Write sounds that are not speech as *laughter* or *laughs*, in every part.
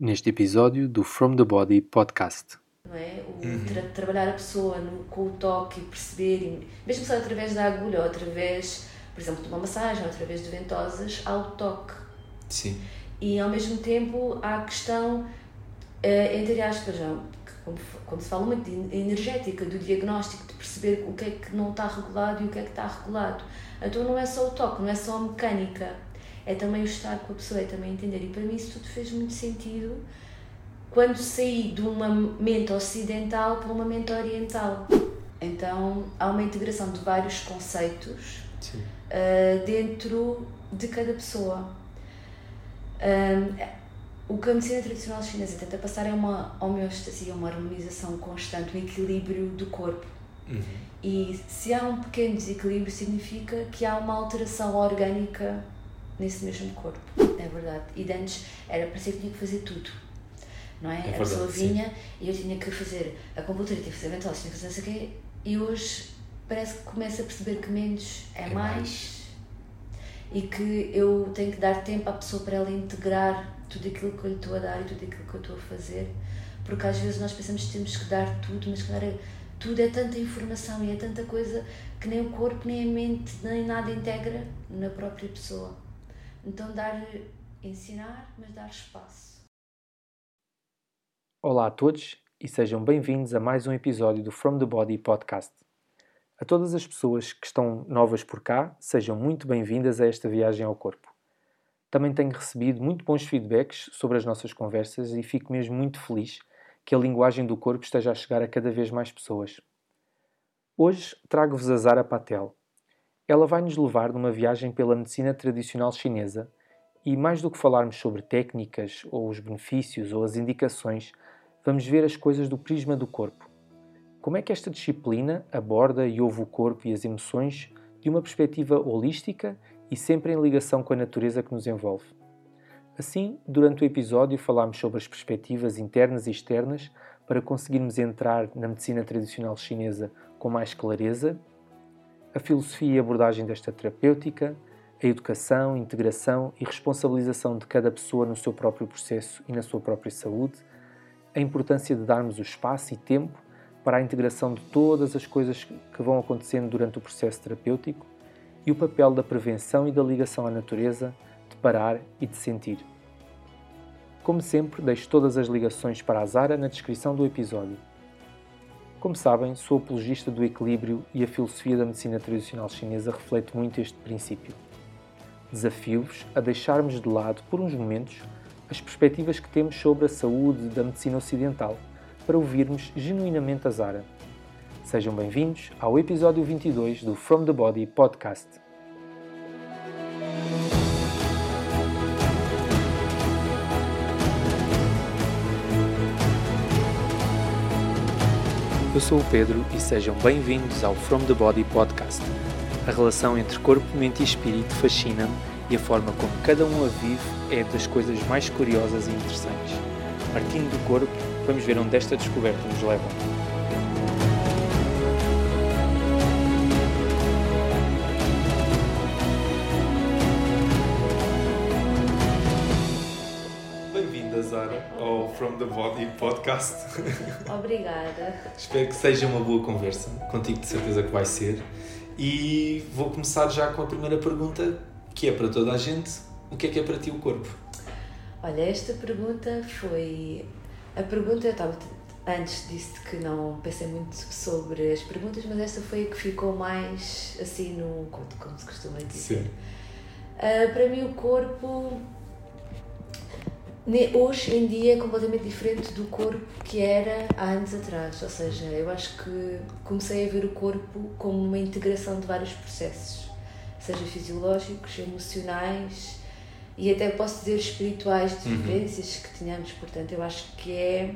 neste episódio do From the Body podcast. Não é? O tra trabalhar a pessoa no, com o toque e perceber, mesmo só através da agulha ou através, por exemplo, de uma massagem ou através de ventosas, há o toque. Sim. E ao mesmo tempo há a questão, eh, entre aspas, já, como, como se fala muito, de energética, do diagnóstico, de perceber o que é que não está regulado e o que é que está regulado. Então não é só o toque, não é só a mecânica, é também o estar com a pessoa, é também entender. E para mim isso tudo fez muito sentido quando saí de uma mente ocidental para uma mente oriental. Então há uma integração de vários conceitos uh, dentro de cada pessoa. Um, o que a medicina tradicional chinesa tenta passar é uma homeostasia, uma harmonização constante, um equilíbrio do corpo. Uhum. E se há um pequeno desequilíbrio, significa que há uma alteração orgânica nesse mesmo corpo. É verdade. E antes era parecia que tinha que fazer tudo. Não é? é verdade, a pessoa vinha sim. e eu tinha que fazer a compultura, tinha que fazer ventosa, tinha que fazer não sei o quê. E hoje parece que começo a perceber que menos é, É mais, mais. e que eu tenho que dar tempo à pessoa para ela integrar tudo aquilo que eu lhe estou a dar e tudo aquilo que eu estou a fazer. Porque às vezes nós pensamos que temos que dar tudo, mas claro, é, tudo é tanta informação e é tanta coisa que nem o corpo, nem a mente, nem nada integra na própria pessoa. Então, dar, ensinar, mas dar espaço. Olá a todos e sejam bem-vindos a mais um episódio do From the Body podcast. A todas as pessoas que estão novas por cá, sejam muito bem-vindas a esta viagem ao corpo. Também tenho recebido muito bons feedbacks sobre as nossas conversas e fico mesmo muito feliz que a linguagem do corpo esteja a chegar a cada vez mais pessoas. Hoje trago-vos a Zara Patel. Ela vai nos levar numa viagem pela medicina tradicional chinesa e, mais do que falarmos sobre técnicas ou os benefícios ou as indicações, vamos ver as coisas do prisma do corpo. Como é que esta disciplina aborda e ouve o corpo e as emoções de uma perspectiva holística e sempre em ligação com a natureza que nos envolve? Assim, durante o episódio falámos sobre as perspectivas internas e externas para conseguirmos entrar na medicina tradicional chinesa com mais clareza, a filosofia e abordagem desta terapêutica, a educação, integração e responsabilização de cada pessoa no seu próprio processo e na sua própria saúde, a importância de darmos o espaço e tempo para a integração de todas as coisas que vão acontecendo durante o processo terapêutico e o papel da prevenção e da ligação à natureza, de parar e de sentir. Como sempre, deixo todas as ligações para a Zara na descrição do episódio. Como sabem, sou apologista do equilíbrio e a filosofia da medicina tradicional chinesa reflete muito este princípio. Desafio-vos a deixarmos de lado, por uns momentos, as perspectivas que temos sobre a saúde da medicina ocidental para ouvirmos genuinamente a Zara. Sejam bem-vindos ao episódio 22 do From the Body podcast. Eu sou o Pedro e sejam bem-vindos ao From the Body podcast. A relação entre corpo, mente e espírito fascina-me e a forma como cada um a vive é das coisas mais curiosas e interessantes. Partindo do corpo, vamos ver onde esta descoberta nos leva. Zara, ao From the Body *laughs* podcast. Obrigada. Espero que seja uma boa conversa. Contigo, de certeza que vai ser. E vou começar já com a primeira pergunta, que é para toda a gente: o que é que é para ti o corpo? Olha, esta pergunta foi. A pergunta, eu estava. Antes disse que não pensei muito sobre as perguntas, mas esta foi a que ficou mais assim no. como, como se costuma dizer. Ah, para mim, o corpo. Hoje em dia é completamente diferente do corpo que era há anos atrás. Ou seja, eu acho que comecei a ver o corpo como uma integração de vários processos, seja fisiológicos, emocionais e até posso dizer espirituais, de Uhum. vivências que tenhamos. Portanto, eu acho que é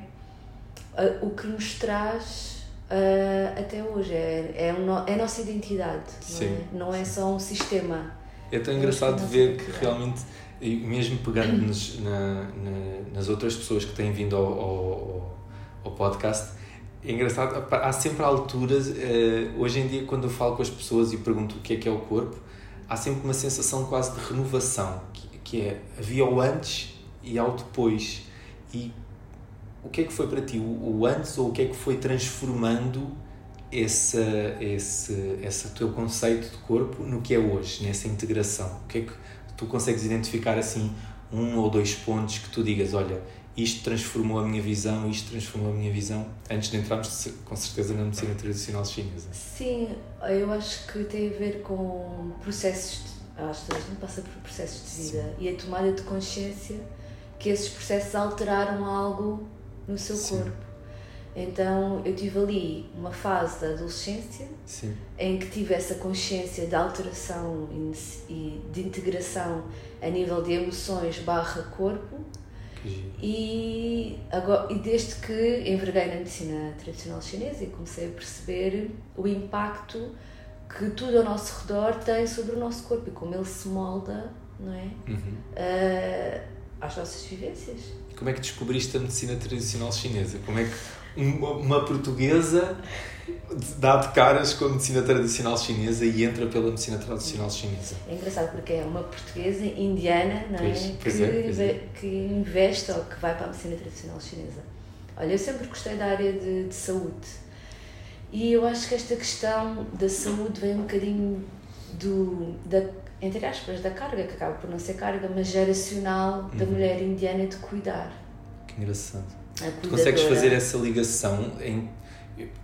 ah, o que nos traz ah, até hoje. É, é, no- é a nossa identidade, não Sim, é? Não é só um sistema. É tão engraçado ver não que realmente, e mesmo pegando-nos na, na- nas outras pessoas que têm vindo ao, ao, ao podcast, é engraçado, há sempre alturas, eh, hoje em dia, quando eu falo com as pessoas e pergunto o que é que é o corpo, há sempre uma sensação quase de renovação, que, que é havia o antes e ao depois. E o que é que foi para ti o, o antes ou o que é que foi transformando esse, esse, esse teu conceito de corpo no que é hoje, nessa integração? O que é que tu consegues identificar assim um ou dois pontos que tu digas, olha, isto transformou a minha visão, isto transformou a minha visão, antes de entrarmos com certeza na medicina tradicional chinesa? Sim, eu acho que tem a ver com processos, de, acho que a gente passa por processos de vida Sim. e a tomada de consciência que esses processos alteraram algo no seu Sim. corpo. Então eu tive ali uma fase da adolescência Sim. em que tive essa consciência de alteração e de integração a nível de emoções barra corpo e, agora, e desde que enverguei na medicina tradicional chinesa e comecei a perceber o impacto que tudo ao nosso redor tem sobre o nosso corpo e como ele se molda não é? Uhum. Uh, às nossas vivências. Como é que descobriste a medicina tradicional chinesa? Como é que uma, portuguesa dá de caras com a medicina tradicional chinesa e entra pela medicina tradicional chinesa. É engraçado porque é uma portuguesa indiana não é? Pois, pois que, é, é. que investe ou que vai para a medicina tradicional chinesa. Olha, eu sempre gostei da área de, de saúde e eu acho que esta questão da saúde vem um bocadinho do, da, entre aspas, da carga, que acaba por não ser carga, mas geracional da uhum. mulher indiana de cuidar. Que engraçado Tu consegues fazer essa ligação em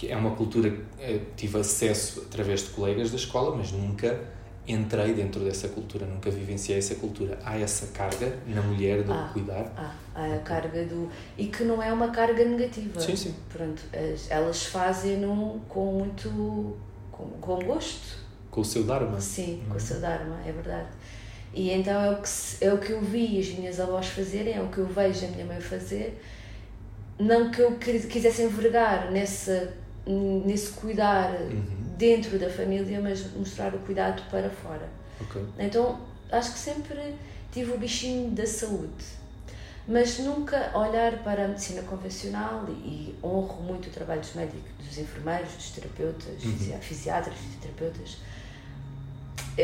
é uma cultura que tive acesso através de colegas da escola, mas nunca entrei dentro dessa cultura, nunca vivenciei essa cultura. Há essa carga na mulher do ah, cuidar? Há, há a carga do. e que não é uma carga negativa. Sim, sim. Pronto, elas fazem-no com muito. Com, com gosto. Com o seu Dharma? Sim, com o seu Dharma, é verdade. E então é o, que, é o que eu vi as minhas avós fazerem, é o que eu vejo a minha mãe fazer não que eu quisesse envergar nesse, nesse cuidar uhum. dentro da família, mas mostrar o cuidado para fora. Okay. Então, acho que sempre tive o bichinho da saúde, mas nunca olhar para a medicina convencional e, e honro muito o trabalho dos médicos, dos enfermeiros, dos terapeutas, uhum. fisiatras, fisioterapeutas,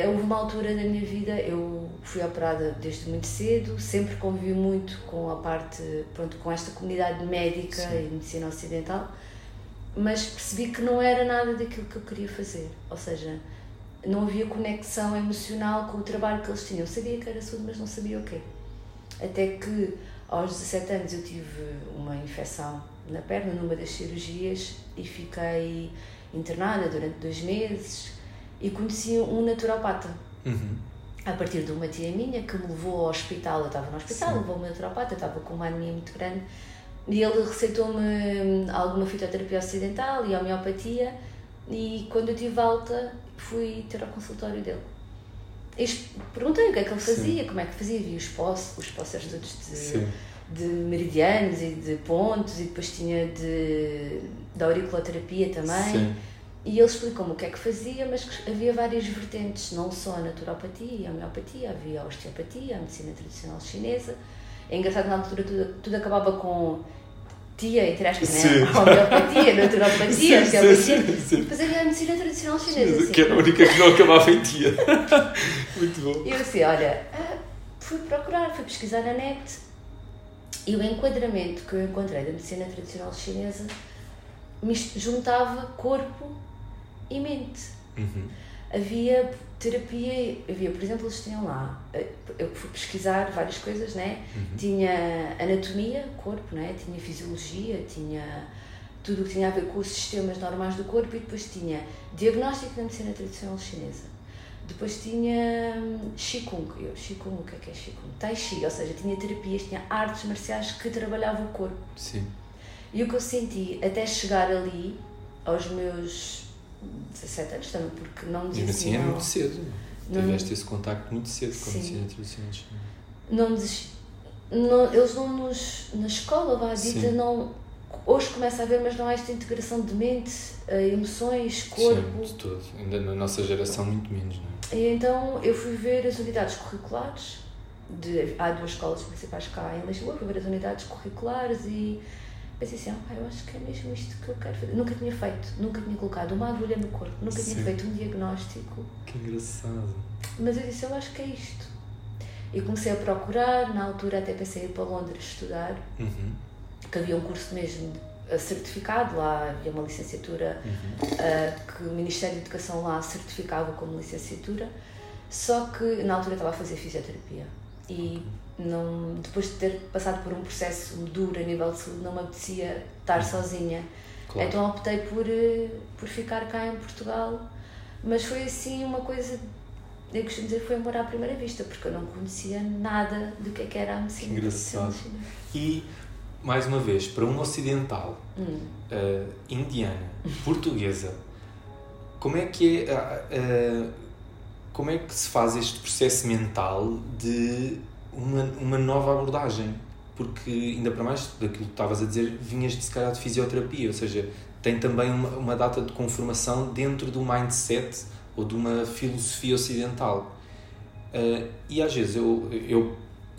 houve uma altura na minha vida, eu fui operada desde muito cedo, sempre convivi muito com a parte, pronto, com esta comunidade médica Sim. e medicina ocidental, mas percebi que não era nada daquilo que eu queria fazer. Ou seja, não havia conexão emocional com o trabalho que eles tinham. Eu sabia que era saúde, mas não sabia o quê. Até que aos 17 anos eu tive uma infecção na perna numa das cirurgias e fiquei internada durante dois meses e conheci um naturopata. Uhum. A partir de uma tia minha que me levou ao hospital, eu estava no hospital, Sim. levou-me um naturopata, eu estava com uma anemia muito grande e ele receitou-me alguma fitoterapia ocidental e homeopatia e quando eu tive alta fui ter ao consultório dele. Perguntei o que é que ele fazia, Sim. como é que fazia, vi os postos, os posters todos de, de meridianos e de pontos e depois tinha de, de auriculoterapia também. Sim e ele explicou-me o que é que fazia, mas que havia várias vertentes, não só a naturopatia e a homeopatia, havia a osteopatia, a medicina tradicional chinesa. É engraçado, na altura tudo, tudo acabava com tia, entre aspas, né? homeopatia, naturopatia, osteopatia. Depois havia a medicina tradicional chinesa. Assim. Que era a única que não acabava em tia. *laughs* Muito bom. E eu assim, olha, ah, fui procurar, fui pesquisar na net e o enquadramento que eu encontrei da medicina tradicional chinesa juntava corpo e mente. Uhum. Havia terapia, havia, por exemplo, eles tinham lá, eh, eu fui pesquisar várias coisas, né? Uhum. Tinha anatomia, corpo, né? Tinha fisiologia, tinha tudo o que tinha a ver com os sistemas normais do corpo e depois tinha diagnóstico da medicina tradicional chinesa. Depois tinha Qigong. Eu, Qigong, o que é que é Qigong? Tai Chi, ou seja, tinha terapias, tinha artes marciais que trabalhavam o corpo. Sim. E o que eu senti até chegar ali, aos meus 17 anos também, porque não desistiam. Mas assim é muito cedo. Não, Tiveste esse contacto muito cedo com a medicina tradicional Não desisti. Não, eles não nos. Na escola, vá, dita, não. Hoje começa a haver, mas não há esta integração de mente, eh, emoções, corpo. Sim, de tudo. Ainda na nossa geração, muito menos, não é? E então eu fui ver as unidades curriculares. De, há duas escolas principais cá em Lisboa, fui ver as unidades curriculares e pensei assim, ah, eu acho que é mesmo isto que eu quero fazer. Nunca tinha feito, nunca tinha colocado uma agulha no corpo, nunca Sim. tinha feito um diagnóstico. Que engraçado. Mas eu disse, eu acho que é isto. E comecei a procurar, na altura até pensei ir para Londres estudar, Uhum. que havia um curso mesmo certificado, lá havia uma licenciatura Uhum. eh, que o Ministério da Educação lá certificava como licenciatura, só que na altura estava a fazer fisioterapia e não, depois de ter passado por um processo duro a nível de saúde, não me apetecia estar sozinha. Claro. Então optei por, eh, por ficar cá em Portugal, mas foi assim uma coisa, eu costumo dizer, foi amor à primeira vista, porque eu não conhecia nada do que é que era a medicina Que engraçado. E, mais uma vez, para um ocidental, Hum. uh, indiana, *laughs* portuguesa, como é que é, uh, como é que se faz este processo mental de uma, uma nova abordagem? Porque, ainda para mais, daquilo que estavas a dizer, vinhas de se calhar de fisioterapia, ou seja, tem também uma, uma data de conformação dentro do mindset ou de uma filosofia ocidental. Uh, e às vezes eu, eu,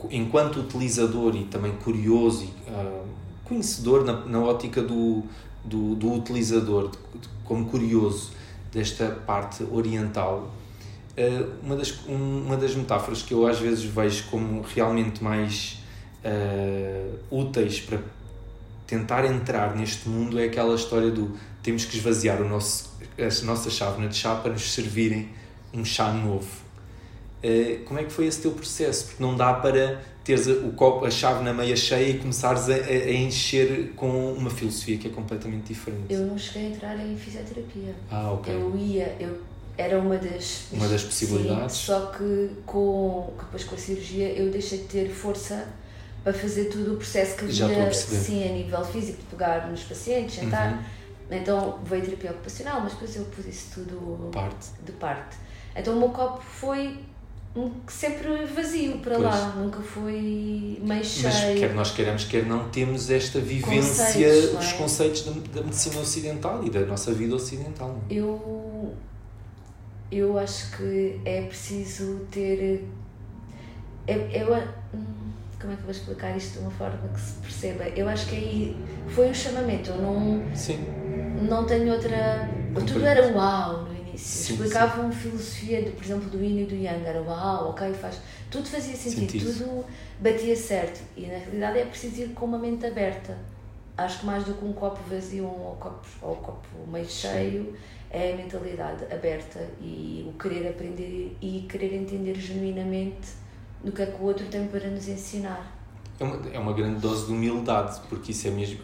enquanto utilizador e também curioso e uh, conhecedor na, na ótica do, do, do utilizador, de, de, como curioso desta parte oriental, uma, das, um, uma das metáforas que eu às vezes vejo como realmente mais úteis para tentar entrar neste mundo é aquela história do temos que esvaziar o nosso, a nossa chávena de chá para nos servirem um chá novo. Uh, como é que foi esse teu processo? Porque não dá para teres o copo, a chávena meia cheia e começares a, a, encher com uma filosofia que é completamente diferente. Eu não cheguei a entrar em fisioterapia. Ah, ok. Eu ia, eu era uma das uma das possibilidades. Sim, só que com depois com a cirurgia eu deixei de ter força para fazer tudo o processo que havia sim, a nível físico, de pegar nos pacientes, sentar. Uhum. Então veio terapia ocupacional, mas depois eu pus isso tudo parte. de parte. Então o meu copo foi sempre vazio para pois. lá, nunca foi meio cheio. Mas quer nós queiramos, quer não, temos esta vivência conceitos, dos é? conceitos da, da, medicina ocidental e da nossa vida ocidental. É? Eu, eu acho que é preciso ter. Eu, eu, como é que eu vou explicar isto de uma forma que se perceba? Eu acho que aí foi um chamamento, eu não, sim. não tenho outra. Tudo era uau no início. Sim, Explicavam filosofia, de, por exemplo, do Yin e do Yang, era uau, ok, faz. Tudo fazia sentido, Sentido. tudo batia certo. E na realidade é preciso ir com uma mente aberta. Acho que mais do que um copo vazio ou um copo, ou um copo meio cheio, é a mentalidade aberta e o querer aprender e querer entender genuinamente no que é que o outro tem para nos ensinar. É uma, é uma grande dose de humildade, porque isso é mesmo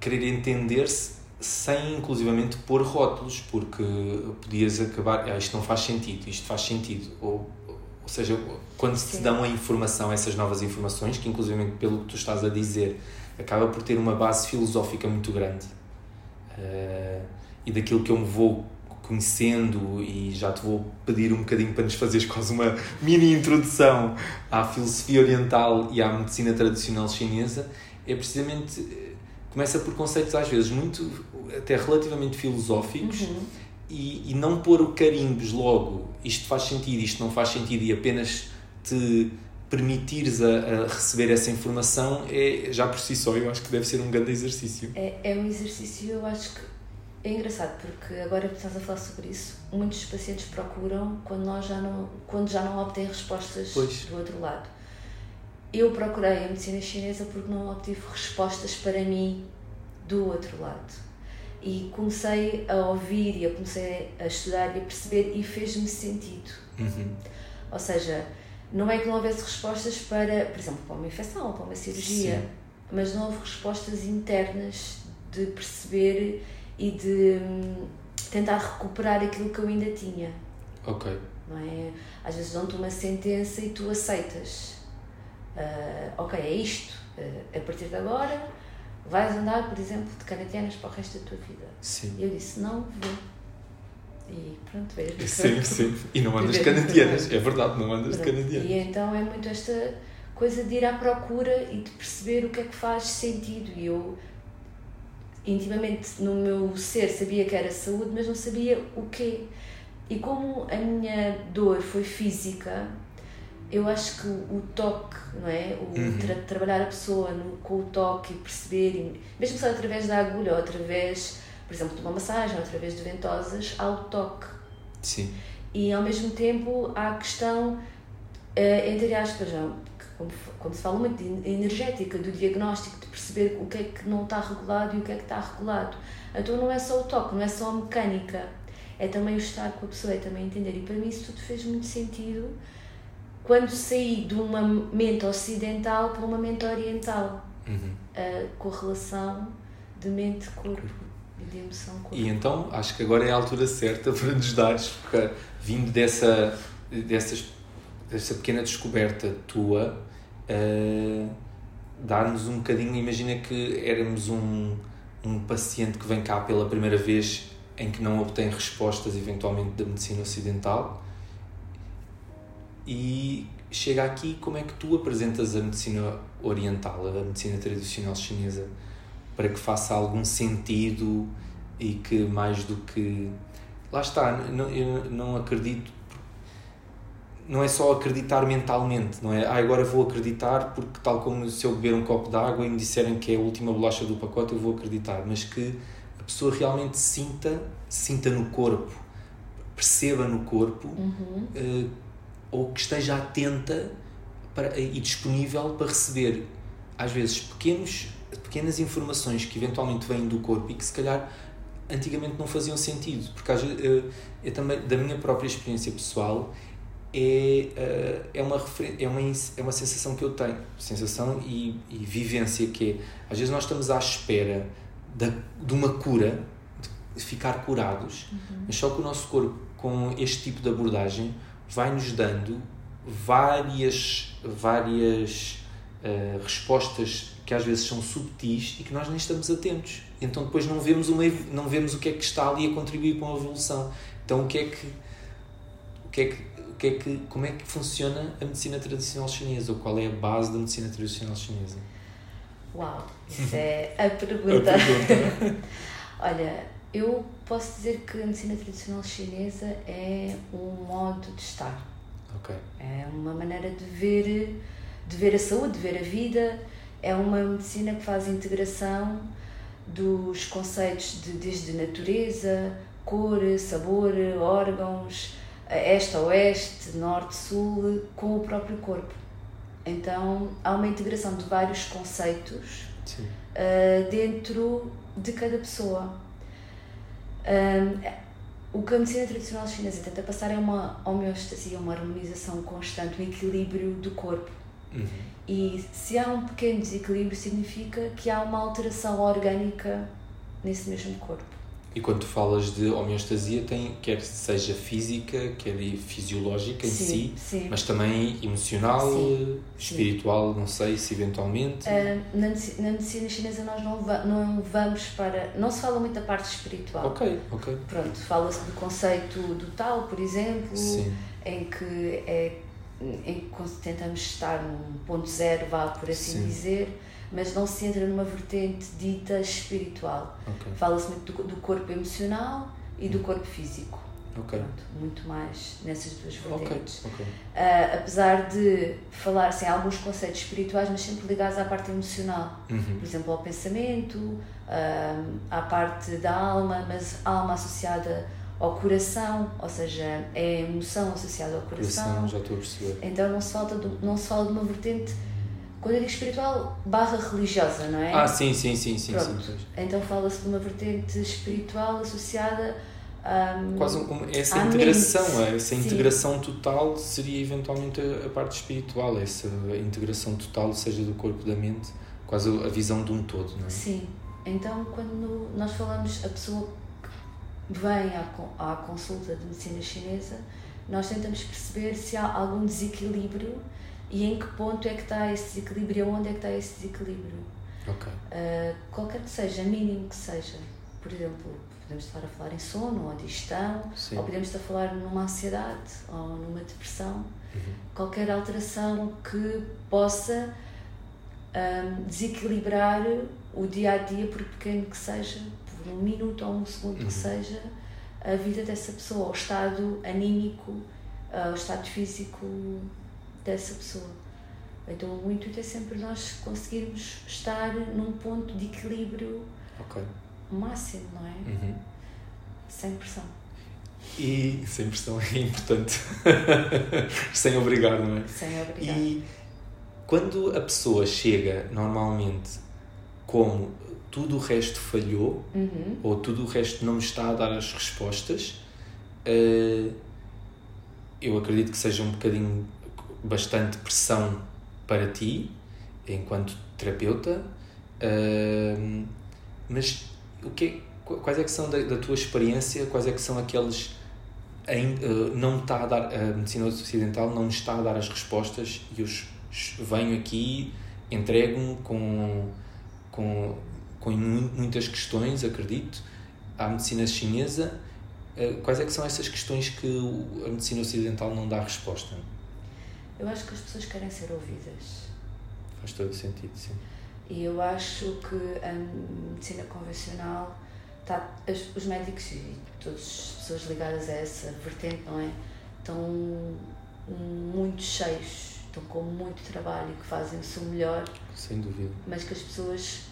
querer entender-se sem inclusivamente pôr rótulos, porque podias acabar, ah, isto não faz sentido, isto faz sentido, ou, ou seja, quando se te dão a informação, essas novas informações, que inclusivamente pelo que tu estás a dizer, acaba por ter uma base filosófica muito grande, uh, e daquilo que eu me vou conhecendo e já te vou pedir um bocadinho para nos fazeres quase uma mini introdução à filosofia oriental e à medicina tradicional chinesa, é precisamente começa por conceitos às vezes muito até relativamente filosóficos uhum. e, e não pôr o carimbos logo isto faz sentido, isto não faz sentido e apenas te permitires a, a, receber essa informação é já por si só eu acho que deve ser um grande exercício é, é um exercício eu acho que é engraçado porque agora que estás a falar sobre isso muitos pacientes procuram quando nós já não quando já não obtêm respostas pois. do outro lado eu procurei a medicina chinesa porque não obtive respostas para mim do outro lado. E comecei a ouvir e eu comecei a estudar e a perceber e fez-me sentido. Uhum. Ou seja, não é que não houvesse respostas para, por exemplo, para uma infecção ou para uma cirurgia, Sim. mas não houve respostas internas de perceber e de hum, tentar recuperar aquilo que eu ainda tinha. Ok. Não é? Às vezes dão-te uma sentença e tu aceitas Uh, ok, é isto, uh, a partir de agora vais andar, por exemplo, de canadianas para o resto da tua vida. Sim. E eu disse, não vou. E pronto, vejo. Sim, *laughs* sim. E não andas de canadianas, é verdade, não andas pronto. de canadianas. E então é muito esta coisa de ir à procura e de perceber o que é que faz sentido. E eu, intimamente, no meu ser, sabia que era saúde, mas não sabia o quê. E como a minha dor foi física, eu acho que o toque, não é? O uhum. tra trabalhar a pessoa no, com o toque e perceber, mesmo só através da agulha ou através, por exemplo, de uma massagem ou através de ventosas, há o toque. Sim. E ao mesmo tempo há a questão entre aspas, não, quando se fala muito de energética, do diagnóstico, de perceber o que é que não está regulado e o que é que está regulado. Então não é só o toque, não é só a mecânica, é também o estar com a pessoa, é também entender. E para mim isso tudo fez muito sentido quando saí de uma mente ocidental para uma mente oriental, uhum. a correlação de mente-corpo e de emoção-corpo. E então acho que agora é a altura certa *laughs* para nos dares, porque vindo dessa, dessas, dessa pequena descoberta tua, uh, dar-nos um bocadinho. Imagina que éramos um, um paciente que vem cá pela primeira vez em que não obtém respostas, eventualmente, da medicina ocidental e chega aqui, como é que tu apresentas a medicina oriental, a medicina tradicional chinesa, para que faça algum sentido e que mais do que. Lá está, não, eu não acredito. Não é só acreditar mentalmente, não é? Ah, agora vou acreditar porque, tal como se eu beber um copo de água e me disserem que é a última bolacha do pacote, eu vou acreditar. Mas que a pessoa realmente sinta, sinta no corpo, perceba no corpo uhum. uh, ou que esteja atenta para, e disponível para receber, às vezes, pequenos, pequenas informações que eventualmente vêm do corpo e que se calhar antigamente não faziam sentido. Porque às eu, eu também, da minha própria experiência pessoal, é, eh, é, uma, é, uma, é uma sensação que eu tenho, sensação e, e vivência que é, às vezes nós estamos à espera de, de uma cura, de ficar curados, uhum. mas só que o nosso corpo, com este tipo de abordagem, vai-nos dando várias, várias uh, respostas que às vezes são subtis e que nós nem estamos atentos. Então depois não vemos, uma, não vemos o que é que está ali a contribuir para a evolução. Então o que é que, o que, é que, o que, é que como é que funciona a medicina tradicional chinesa ou qual é a base da medicina tradicional chinesa? Uau, isso *laughs* é a pergunta. a pergunta. *laughs* Olha, eu posso dizer que a medicina tradicional chinesa é um modo de estar. Okay. É uma maneira de ver, de ver a saúde, de ver a vida. É uma medicina que faz integração dos conceitos de, desde natureza, cor, sabor, órgãos, este, oeste, norte, sul, com o próprio corpo. Então há uma integração de vários conceitos uh, dentro de cada pessoa. Um, o que a medicina tradicional chinesa tenta passar é uma homeostasia, uma harmonização constante, um equilíbrio do corpo. Uhum. E se há um pequeno desequilíbrio, significa que há uma alteração orgânica nesse mesmo corpo. E quando tu falas de homeostasia, tem, quer seja física, quer fisiológica em sim, si, sim. mas também emocional, sim, espiritual, não sei se eventualmente. Uh, na, na medicina chinesa nós não, va não vamos para. Não se fala muito da parte espiritual. Ok, ok. Pronto, fala-se do conceito do tal, por exemplo, em que é em que tentamos estar num ponto zero, vá por assim dizer mas não se entra numa vertente dita espiritual. Okay. Fala-se muito do, do, corpo emocional e do hum. corpo físico. Okay. Pronto, muito mais nessas duas vertentes. Okay. Uh, apesar de falar-se em alguns conceitos espirituais, mas sempre ligados à parte emocional. Uhum. Por exemplo, ao pensamento, uh, à parte da alma, mas alma associada ao coração, ou seja, é a emoção associada ao coração. coração já estou a perceber. Então não se, falta não se fala de uma vertente quando eu digo espiritual, barra religiosa, não é? Ah, sim, sim, sim, sim. sim, sim. Então fala-se de uma vertente espiritual associada a. Um, Quase um, essa integração, mente. essa integração sim. total seria eventualmente a, parte espiritual, essa integração total, seja do corpo da mente, quase a visão de um todo, não é? Sim. Então, quando nós falamos, a pessoa que vem à, à consulta de medicina chinesa, nós tentamos perceber se há algum desequilíbrio e em que ponto é que está esse desequilíbrio, onde é que está esse desequilíbrio. Okay. Uh, qualquer que seja, mínimo que seja. Por exemplo, podemos estar a falar em sono, ou digestão, Sim. ou podemos estar a falar numa ansiedade, ou numa depressão. Uhum. Qualquer alteração que possa um, desequilibrar o dia a dia, por pequeno que seja, por um minuto ou um segundo uhum. que seja, a vida dessa pessoa, o estado anímico, uh, o estado físico dessa pessoa. Então o intuito é sempre nós conseguirmos estar num ponto de equilíbrio okay. máximo, não é? Uhum. Sem pressão. E sem pressão é importante. *laughs* sem obrigar, não é? Sem obrigar. E quando a pessoa chega normalmente como tudo o resto falhou, Uhum. ou tudo o resto não me está a dar as respostas, eh, eu acredito que seja um bocadinho bastante pressão para ti, enquanto terapeuta, eh, mas o que é- quais é que são da, da tua experiência, quais é que são aqueles ain- eh, não está a dar, a medicina ocidental não está a dar as respostas e eu venho aqui, entrego-me com, com, com mu- muitas questões, acredito, à medicina chinesa. Eh, Quais é que são essas questões que a medicina ocidental não dá resposta? Eu acho que as pessoas querem ser ouvidas. Faz todo o sentido, sim. E eu acho que a medicina convencional, tá, os médicos e todas as pessoas ligadas a essa vertente, não é? Estão muito cheios, estão com muito trabalho e que fazem o seu melhor, Sem dúvida. mas que as pessoas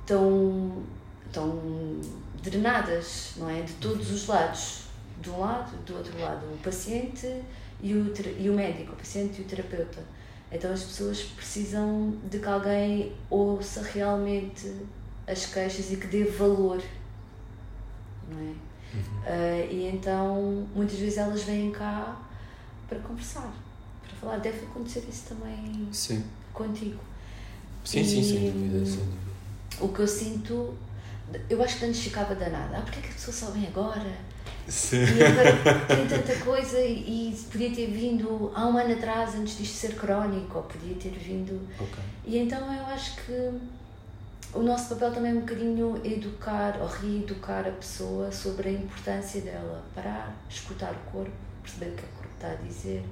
estão, estão drenadas, não é? De todos os lados. De um lado, do outro lado, o paciente e o, e o médico, o paciente e o terapeuta. Então as pessoas precisam de que alguém ouça realmente as queixas e que dê valor, não é? Ah, e então muitas vezes elas vêm cá para conversar, para falar. Deve acontecer isso também Sim. contigo. Sim, sim, sem E- dúvida, sem dúvida. O que eu sinto, eu acho que antes ficava danada. Ah, porque é que a pessoa só vem agora? Sim. E agora *laughs* tem tanta coisa e, podia ter vindo há um ano atrás antes disto ser crónico, ou podia ter vindo. Ok. E então eu acho que o nosso papel também é um bocadinho educar ou reeducar a pessoa sobre a importância dela. Parar, escutar o corpo, perceber o que é que o corpo está a dizer,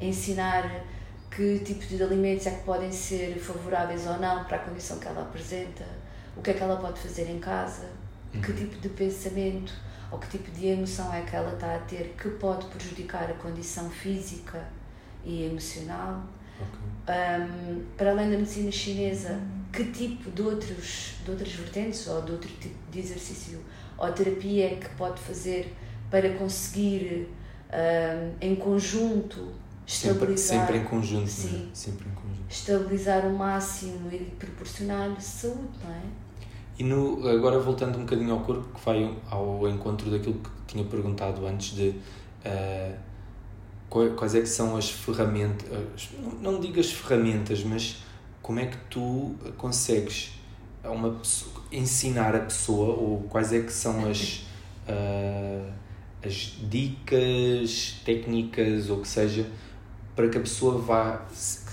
ensinar que tipo de alimentos é que podem ser favoráveis ou não para a condição que ela apresenta, o que é que ela pode fazer em casa, que tipo de pensamento ou que tipo de emoção é que ela está a ter que pode prejudicar a condição física e emocional. Ok. Um, para além da medicina chinesa, que tipo de, outros, de outras vertentes ou de outro tipo de exercício ou terapia é que pode fazer para conseguir, um, em conjunto, Sempre, estabilizar, sempre em conjunto, é? Sim. Sempre em conjunto. estabilizar o máximo e proporcionar-lhe saúde, não é? E no, agora voltando um bocadinho ao corpo, que vai ao encontro daquilo que tinha perguntado antes de qual- quais é que são as ferramentas, as- não, digo as ferramentas, mas como é que tu consegues uma pessoa, ensinar a pessoa, ou quais é que são as, ah, as dicas, técnicas, ou que seja, para que a pessoa vá,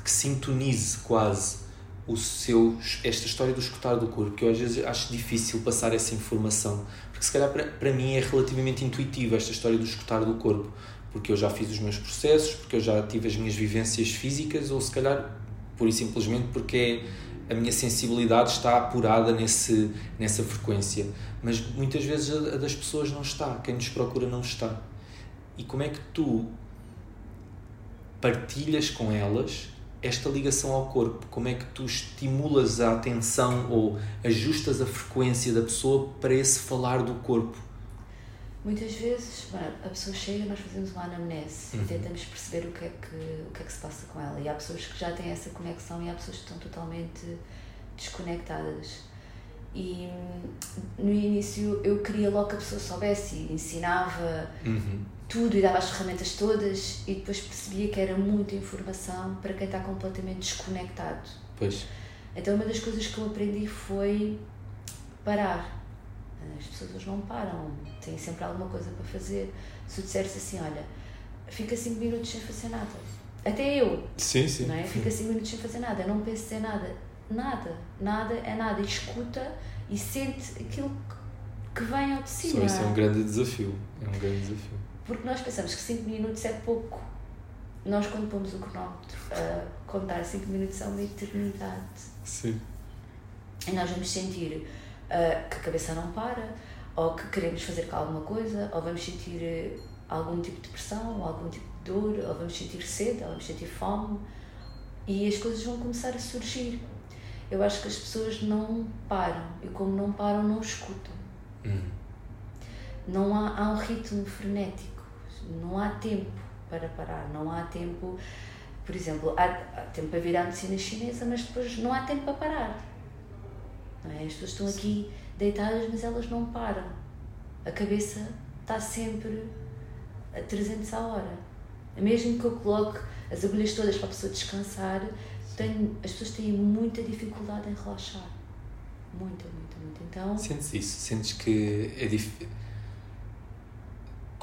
que sintonize quase o seu, esta história do escutar do corpo, que eu às vezes acho difícil passar essa informação, porque se calhar para, para mim é relativamente intuitiva esta história do escutar do corpo, porque eu já fiz os meus processos, porque eu já tive as minhas vivências físicas, ou se calhar pura e simplesmente porque a minha sensibilidade está apurada nesse, nessa frequência. Mas muitas vezes a, a das pessoas não está, quem nos procura não está. E como é que tu partilhas com elas esta ligação ao corpo? Como é que tu estimulas a atenção ou ajustas a frequência da pessoa para esse falar do corpo? Muitas vezes a pessoa chega, nós fazemos uma anamnese Uhum. e tentamos perceber o que, é que, o que é que se passa com ela. E há pessoas que já têm essa conexão e há pessoas que estão totalmente desconectadas. E hum, no início eu queria logo que a pessoa soubesse e ensinava Uhum. Tudo e dava as ferramentas todas e depois percebia que era muita informação para quem está completamente desconectado. Pois. Então uma das coisas que eu aprendi foi parar. As pessoas não param, têm sempre alguma coisa para fazer. Se tu disseres assim, olha, fica 5 minutos sem fazer nada. Até eu, Sim, sim. não é? Fica 5 minutos sem fazer nada, não penses em nada. Nada, nada é nada. E escuta e sente aquilo que, vem ao de cima. isso é um grande desafio. É um grande desafio. Porque nós pensamos que 5 minutos é pouco. Nós, quando pomos o cronómetro a contar 5 minutos, é uma eternidade. Sim. E nós vamos sentir ah, que a cabeça não para, ou que queremos fazer com alguma coisa, ou vamos sentir eh, algum tipo de pressão, ou algum tipo de dor, ou vamos sentir sede, ou vamos sentir fome, e as coisas vão começar a surgir. Eu acho que as pessoas não param, e como não param, não escutam. Uhum. não há, há um ritmo frenético, não há tempo para parar, não há tempo, por exemplo, há, há tempo para vir à medicina chinesa, mas depois não há tempo para parar. Não é? As pessoas estão aqui deitadas, mas elas não param. A cabeça está sempre a 300 a hora. Mesmo que eu coloque as agulhas todas para a pessoa descansar, tenho, as pessoas têm muita dificuldade em relaxar. Muita, muita, muita. Então. Sentes isso? Sentes que é difícil.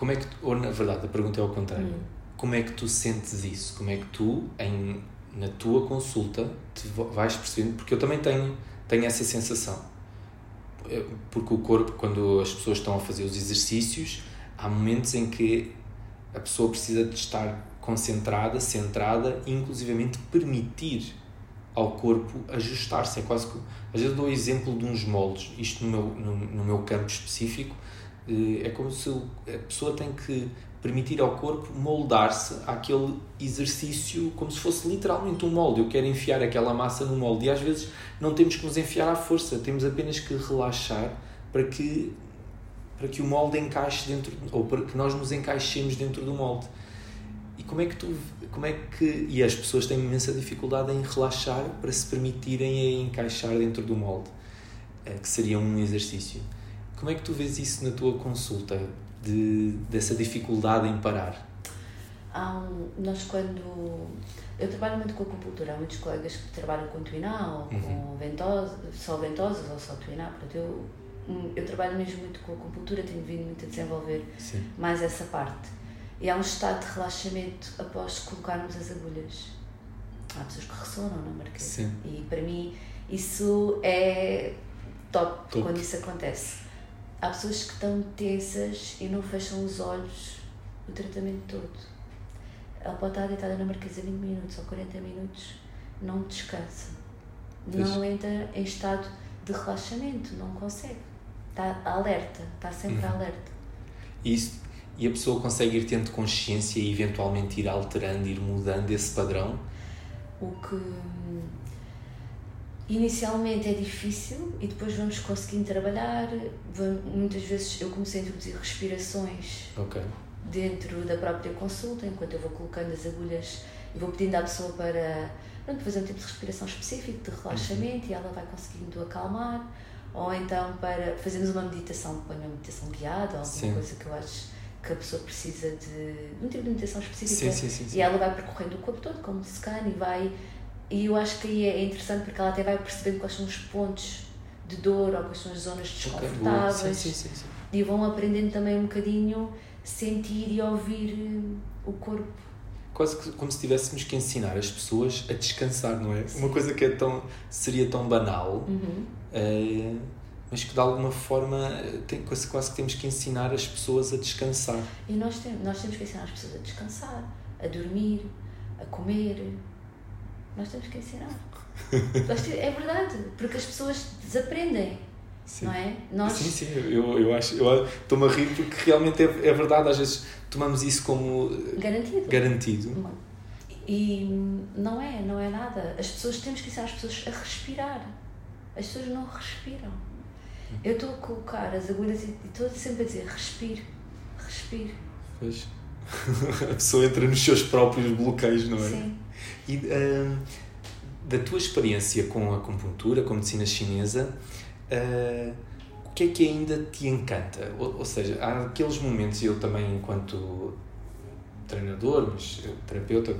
Como é que. Ou na verdade, a pergunta é ao contrário. Hum. Como é que tu sentes isso? Como é que tu, em, na tua consulta, te vais percebendo? Porque eu também tenho, tenho essa sensação. É, porque o corpo, quando as pessoas estão a fazer os exercícios, há momentos em que a pessoa precisa de estar concentrada, centrada e inclusivamente permitir ao corpo ajustar-se. É quase que. Às vezes dou o exemplo de uns moldes, isto no meu, no, no meu campo específico, é como se a pessoa tem que permitir ao corpo moldar-se àquele exercício como se fosse literalmente um molde. Eu quero enfiar aquela massa no molde e às vezes não temos que nos enfiar à força, temos apenas que relaxar para que para que o molde encaixe dentro ou para que nós nos encaixemos dentro do molde. E como é que tu como é que e as pessoas têm imensa dificuldade em relaxar para se permitirem encaixar dentro do molde, eh, que seria um exercício. Como é que tu vês isso na tua consulta de dessa dificuldade em parar? Um, nós quando eu trabalho muito com acupuntura, há muitos colegas que trabalham com tuiná ou com uhum. ventosa, só ventosas ou só tuiná, portanto eu Hum, eu trabalho mesmo muito com a acupuntura, tenho vindo muito a desenvolver Sim. mais essa parte. E há um estado de relaxamento após colocarmos as agulhas. Há pessoas que ressonam na marquesa. Sim. E para mim isso é top, top, quando isso acontece. Há pessoas que estão tensas e não fecham os olhos o tratamento todo. Ela pode estar deitada na marquesa 20 minutos ou 40 minutos, não descansa. Não entra em estado de relaxamento, não consegue está alerta, está sempre uhum. alerta. Isso, e a pessoa consegue ir tendo consciência e eventualmente ir alterando, ir mudando esse padrão? O que inicialmente é difícil e depois vamos conseguindo trabalhar. Muitas vezes eu comecei a introduzir respirações okay. dentro da própria consulta, enquanto eu vou colocando as agulhas e vou pedindo à pessoa para pronto, fazer um tipo de respiração específico, de relaxamento, uhum. e ela vai conseguindo acalmar ou então para fazermos uma meditação, põe uma meditação guiada, alguma sim. coisa que eu acho que a pessoa precisa de um tipo de meditação específica sim, sim, e ela vai percorrendo o corpo todo como scan e vai e eu acho que aí é interessante porque ela até vai percebendo quais são os pontos de dor ou quais são as zonas desconfortáveis okay. e vão aprendendo também um bocadinho sentir e ouvir eh, o corpo quase como se tivéssemos que ensinar as pessoas a descansar, não é? Sim. Uma coisa que é tão, seria tão banal, uhum. uh, mas que de alguma forma tem, quase, quase que temos que ensinar as pessoas a descansar. E nós, tem, nós temos que ensinar as pessoas a descansar, a dormir, a comer. Nós temos que ensinar. é verdade, porque as pessoas desaprendem. Sim. Não é? Nós... Sim, sim, eu, eu acho, eu estou-me a rir porque realmente é, é verdade, às vezes tomamos isso como garantido. garantido. E não é, não é nada. As pessoas, temos que ensinar as pessoas a respirar. As pessoas não respiram. Eu estou a colocar as agulhas e estou sempre a dizer respire, respire. Pois. *laughs* a pessoa entra nos seus próprios bloqueios, não é? Sim. E uh, da tua experiência com a acupuntura, com a medicina chinesa, uh, o que é que ainda te encanta? Ou, ou, seja, há aqueles momentos, eu também, enquanto treinador, mas terapeuta,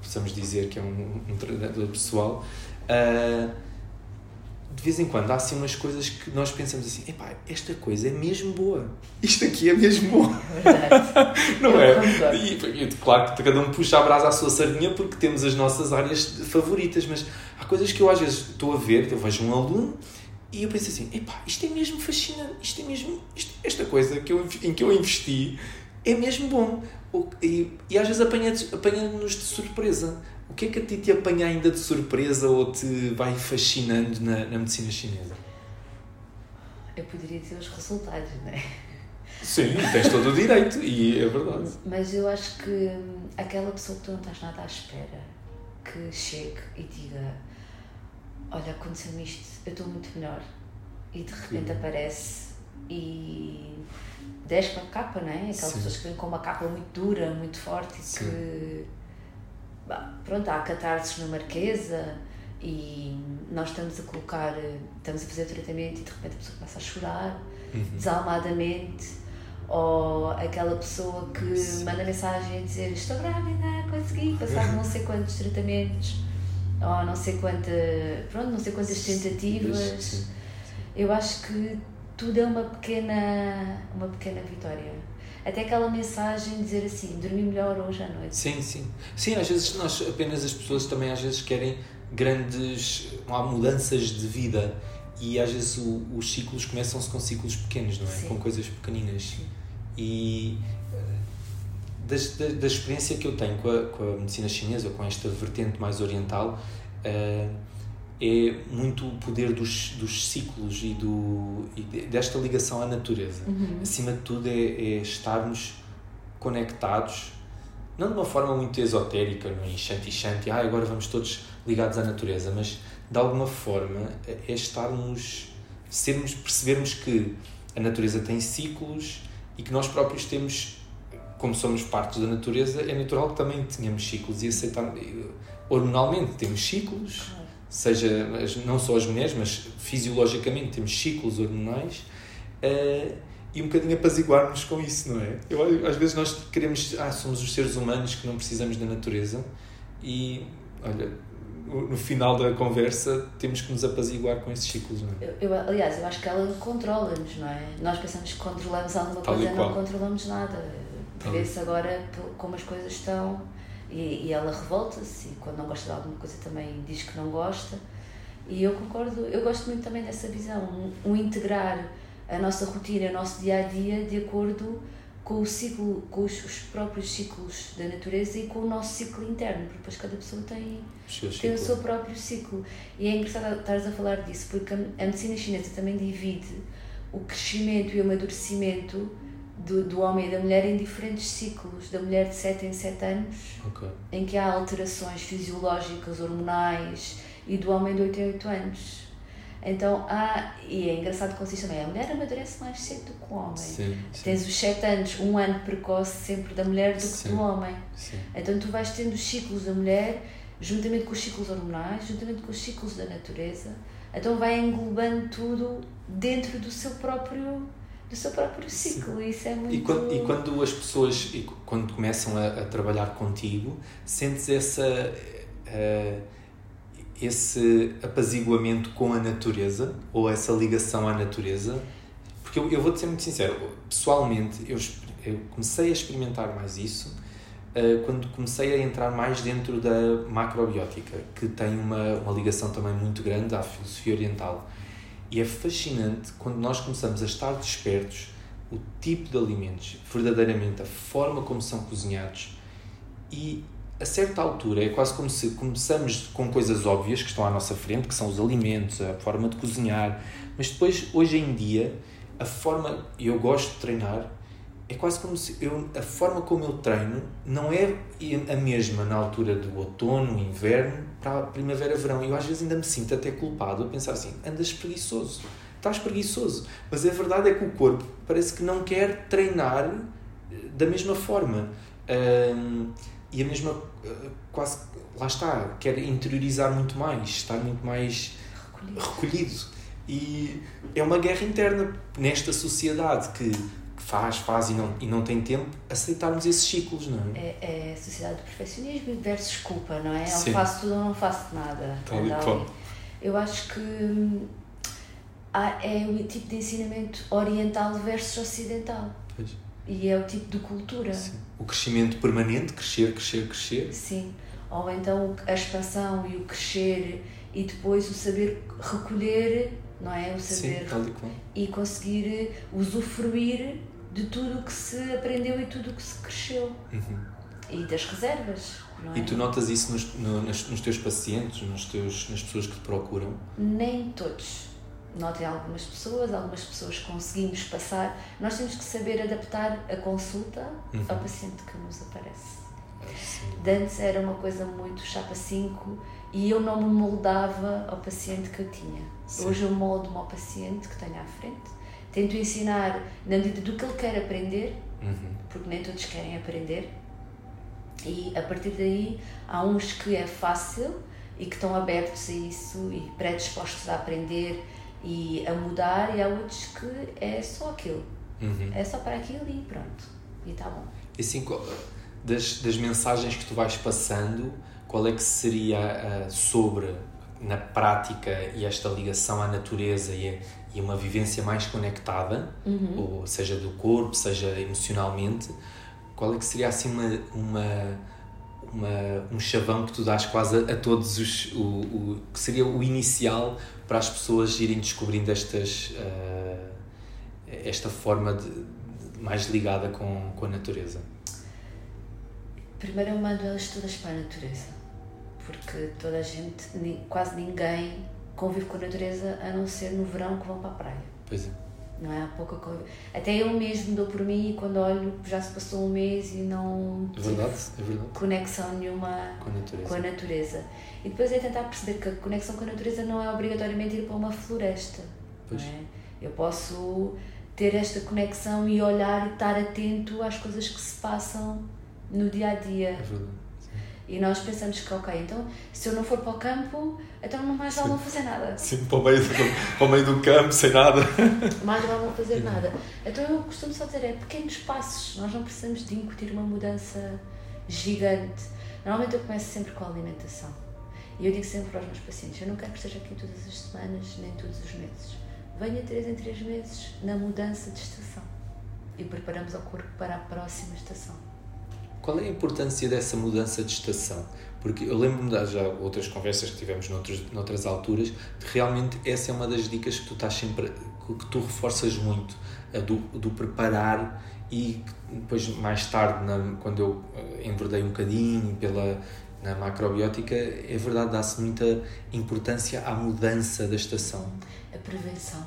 possamos dizer que é um, um treinador pessoal, uh, de vez em quando há assim umas coisas que nós pensamos assim: epá, esta coisa é mesmo boa, *laughs* isto aqui é mesmo bom. É *laughs* não é? E, e, claro que cada um puxa a brasa à sua sardinha porque temos as nossas áreas favoritas, mas há coisas que eu às vezes estou a ver, eu vejo um aluno e eu penso assim, epá, isto é mesmo fascinante, isto é mesmo, isto, esta coisa que eu, em que eu investi é mesmo bom. E, e às vezes apanha-nos apanha de surpresa. O que é que a ti te apanha ainda de surpresa ou te vai fascinando na, na medicina chinesa? Eu poderia dizer os resultados, não é? Sim, tens todo o direito e é verdade. Mas eu acho que aquela pessoa que tu não estás nada à espera que chegue e diga olha, aconteceu-me isto, eu estou muito melhor. E de repente Sim. aparece e 10 para a capa, não é? Aquelas Sim. pessoas que vêm com uma capa muito dura, muito forte e que. Pronto, há catarses na marquesa e nós estamos a colocar, estamos a fazer o tratamento e de repente a pessoa começa a chorar Uhum. desalmadamente ou aquela pessoa que Sim. manda mensagem a dizer estou grávida, consegui, passar não sei quantos tratamentos ou não sei quanta, pronto, não sei quantas tentativas. Eu acho que tudo é uma pequena, uma pequena vitória. Até aquela mensagem dizer assim, dormi melhor hoje à noite. Sim, sim. Sim, às vezes nós apenas as pessoas também às vezes querem grandes há mudanças de vida e às vezes o- os ciclos começam-se com ciclos pequenos, não é? Sim. Com coisas pequeninas. Sim. E eh, das- da, da experiência que eu tenho com a, com a medicina chinesa, com esta vertente mais oriental, eh, é muito o poder dos, dos ciclos e, do, e de- desta ligação à natureza. Uhum. Acima de tudo, é, é estarmos conectados, não de uma forma muito esotérica, no enxante e shanti, ah, agora vamos todos ligados à natureza, mas de alguma forma é é estarmos, sermos, percebermos que a natureza tem ciclos e que nós próprios temos, como somos partes da natureza, é natural que também tenhamos ciclos e aceitar, hormonalmente temos ciclos. Seja não só as mulheres, mas fisiologicamente temos ciclos hormonais eh, e um bocadinho apaziguarmos com isso, não é? Eu, às vezes nós queremos, ah, somos os seres humanos que não precisamos da natureza e, olha, no final da conversa temos que nos apaziguar com esses ciclos, não é? Eu, eu- aliás, eu acho que ela controla-nos, não é? Nós pensamos que controlamos alguma Tal coisa não controlamos nada. Vê-se agora como as coisas estão e, e ela revolta-se e quando não gosta de alguma coisa também diz que não gosta. E eu concordo, eu gosto muito também dessa visão, um, um integrar a nossa rotina, o nosso dia a dia de acordo com o ciclo, com os, os próprios ciclos da natureza e com o nosso ciclo interno, porque depois cada pessoa tem Os seus tem o seu próprio ciclo. E é engraçado estares a falar disso, porque a a medicina chinesa também divide o crescimento e o amadurecimento do, do homem e da mulher em diferentes ciclos. Da mulher de 7 em 7 anos, Ok. em que há alterações fisiológicas, hormonais, e do homem de 8 em 8 anos. Então há, e é engraçado com isso também, a mulher amadurece mais cedo do que o homem. Sim, sim, Tens os 7 anos, um ano precoce sempre da mulher do que Sim. do homem. Então tu vais tendo os ciclos da mulher, juntamente com os ciclos hormonais, juntamente com os ciclos da natureza. Então vai englobando tudo dentro do seu próprio do seu próprio ciclo. E isso é muito E quando, e quando as pessoas, quando começam a, a trabalhar contigo, sentes essa, eh, esse apaziguamento com a natureza, ou essa ligação à natureza? Porque eu, eu vou-te ser muito sincero, pessoalmente, eu, eu comecei a experimentar mais isso eh, quando comecei a entrar mais dentro da macrobiótica, que tem uma, uma ligação também muito grande à filosofia oriental. E é fascinante quando nós começamos a estar despertos o tipo de alimentos, verdadeiramente a forma como são cozinhados e a certa altura é quase como se começamos com coisas óbvias que estão à nossa frente, que são os alimentos, a forma de cozinhar, mas depois, hoje em dia, a forma, eu gosto de treinar, é quase como se eu, a forma como eu treino não é a mesma na altura do outono, inverno, para a primavera, verão. E eu às vezes ainda me sinto até culpado a pensar assim: andas preguiçoso, estás preguiçoso. Mas a verdade é que o corpo parece que não quer treinar eh, da mesma forma. Ahm, e a mesma, eh, quase, lá está, quer interiorizar muito mais, estar muito mais recolhido. recolhido. E é uma guerra interna nesta sociedade que faz, faz e não, e não tem tempo, aceitarmos esses ciclos, não é? É, é a sociedade do perfeccionismo versus culpa, não é? Sim. faço tudo ou não faço nada. Tal e qual. Eu acho que hum, há, é o tipo de ensinamento oriental versus ocidental. Pois. E é o tipo de cultura. Sim. O crescimento permanente, crescer, crescer, crescer. Sim. Ou então a expansão e o crescer e depois o saber recolher, não é? O Sim, saber tal e e conseguir usufruir de tudo o que se aprendeu e tudo o que se cresceu. Uhum. E das reservas, é? E tu notas isso nos, no- nas- nos teus pacientes, nos teus, nas pessoas que te procuram? Nem todos. Notem algumas pessoas, algumas pessoas conseguimos passar. Nós temos que saber adaptar a consulta Uhum. ao paciente que nos aparece. De antes era uma coisa muito chapa 5 e eu não me moldava ao paciente que eu tinha. Sim. Hoje eu moldo-me ao paciente que tenho à frente, tento ensinar na medida do que ele quer aprender, Uhum. porque nem todos querem aprender. E a partir daí há uns que é fácil e que estão abertos a isso e predispostos a aprender e a mudar, e há outros que é só aquilo, Uhum. é só para aquilo e pronto, e está bom. E assim, das, das mensagens que tu vais passando, qual é que seria ah, sobre, na prática, e esta ligação à natureza e, a- e uma vivência mais conectada, ou seja do corpo, seja emocionalmente, qual é que seria assim uma, uma, uma- um chavão que tu dás quase a, a todos os. O, o, que seria o inicial para as pessoas irem descobrindo estas. ah, esta forma de, de- mais ligada com, com a natureza? Primeiro eu mando elas todas para a natureza, porque toda a gente, quase ninguém convive com a natureza a não ser no verão que vão para a praia. Pois é. Não é? Há pouca conviv... Até eu mesmo dou por mim e quando olho já se passou um mês e não É verdade, é verdade. conexão nenhuma Com a natureza. com a natureza. E depois é tentar perceber que a conexão com a natureza não é obrigatoriamente ir para uma floresta. Não Pois. é? Eu posso ter esta conexão e olhar e estar atento às coisas que se passam no dia a dia. É verdade. E nós pensamos que, ok, então se eu não for para o campo, então não mais vale não fazer nada. Sim, para o, meio do, para o meio do campo, sem nada. *laughs* Mais vale não fazer nada. Então eu costumo só dizer, é pequenos passos. Nós não precisamos de incutir uma mudança gigante. Normalmente eu começo sempre com a alimentação. E eu digo sempre para os meus pacientes, eu não quero que esteja aqui todas as semanas, nem todos os meses. Venha três em três meses na mudança de estação. E preparamos o corpo para a próxima estação. Qual é a importância dessa mudança de estação? Porque eu lembro-me de já outras conversas que tivemos noutros, noutras alturas, de realmente essa é uma das dicas que tu estás sempre, que tu reforças muito, a do, do preparar e depois mais tarde, na, quando eu eh, enverdei um bocadinho pela na macrobiótica, é verdade, dá-se muita importância à mudança da estação. A prevenção.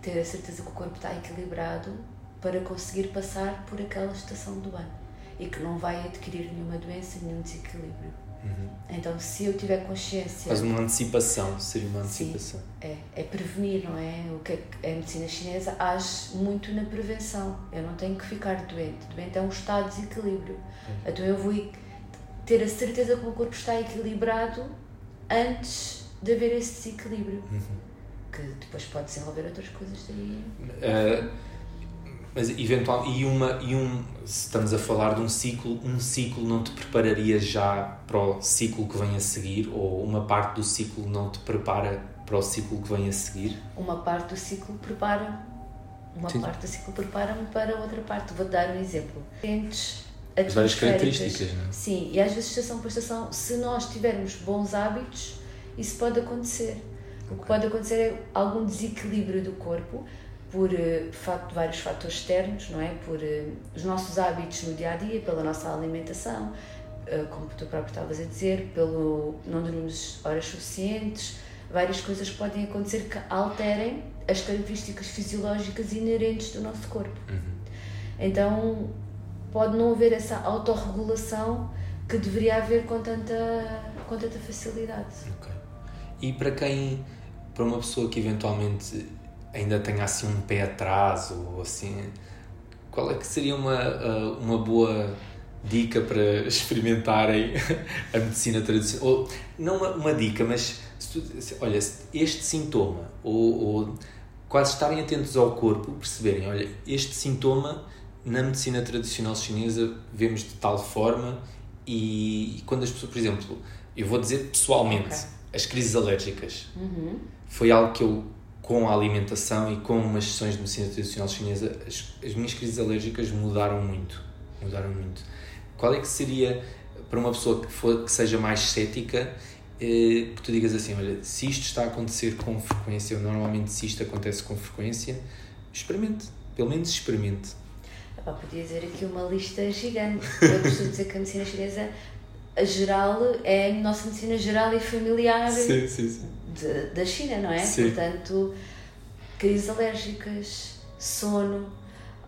Ter a certeza que o corpo está equilibrado para conseguir passar por aquela estação do ano e que não vai adquirir nenhuma doença, nenhum desequilíbrio. Então, se eu tiver consciência. Faz uma antecipação, seria uma Sim. antecipação. É, é prevenir, não é? O que é que a medicina chinesa age muito na prevenção. Eu não tenho que ficar doente. Doente é um estado de desequilíbrio. Então eu vou ter a certeza que o meu corpo está equilibrado antes de haver esse desequilíbrio. Que depois pode desenvolver outras coisas daí. Uh, mas eventual e uma e um se estamos a falar de um ciclo um ciclo não te prepararia já para o ciclo que vem a seguir ou uma parte do ciclo não te prepara para o ciclo que vem a seguir Uma parte do ciclo prepara uma Sim. parte do ciclo prepara-me para outra parte. Vou dar um exemplo. Diferentes várias características não é? Sim, e às vezes estação por estação, se nós tivermos bons hábitos, isso pode acontecer. O que pode acontecer é algum desequilíbrio do corpo por eh, vários fatores externos, não é? Por eh, os nossos hábitos no dia a dia, pela nossa alimentação, eh, como tu próprio estavas a dizer, pelo não dormimos horas suficientes, várias coisas podem acontecer que alterem as características fisiológicas inerentes do nosso corpo. Então pode não haver essa autorregulação que deveria haver com tanta, com tanta facilidade. Ok. E para quem, para uma pessoa que eventualmente ainda tenha assim um pé atrás ou assim, qual é que seria uma, ah, uma boa dica para *laughs* experimentarem a medicina tradicional? Ou, não uma, uma dica, mas se tu- se- olha, este sintoma, ou, ou quase estarem atentos ao corpo, perceberem, olha, este sintoma na medicina tradicional chinesa vemos de tal forma e, e quando as pessoas, por exemplo, eu vou dizer pessoalmente, Ok. as crises alérgicas Uhum. foi algo que eu, com a alimentação e com umas sessões de medicina tradicional chinesa, as, as minhas crises alérgicas mudaram muito. Mudaram muito. Qual é que seria, para uma pessoa que, for, que seja mais cética, eh, que tu digas assim, olha, se isto está a acontecer com frequência, ou normalmente se isto acontece com frequência, experimente. Pelo menos experimente. Epá, podia dizer aqui uma lista gigante. Eu costumo dizer que a medicina chinesa, a geral, é a nossa medicina geral e familiar sim, sim. De- da China, não é? Sim. Portanto, crises alérgicas, sono,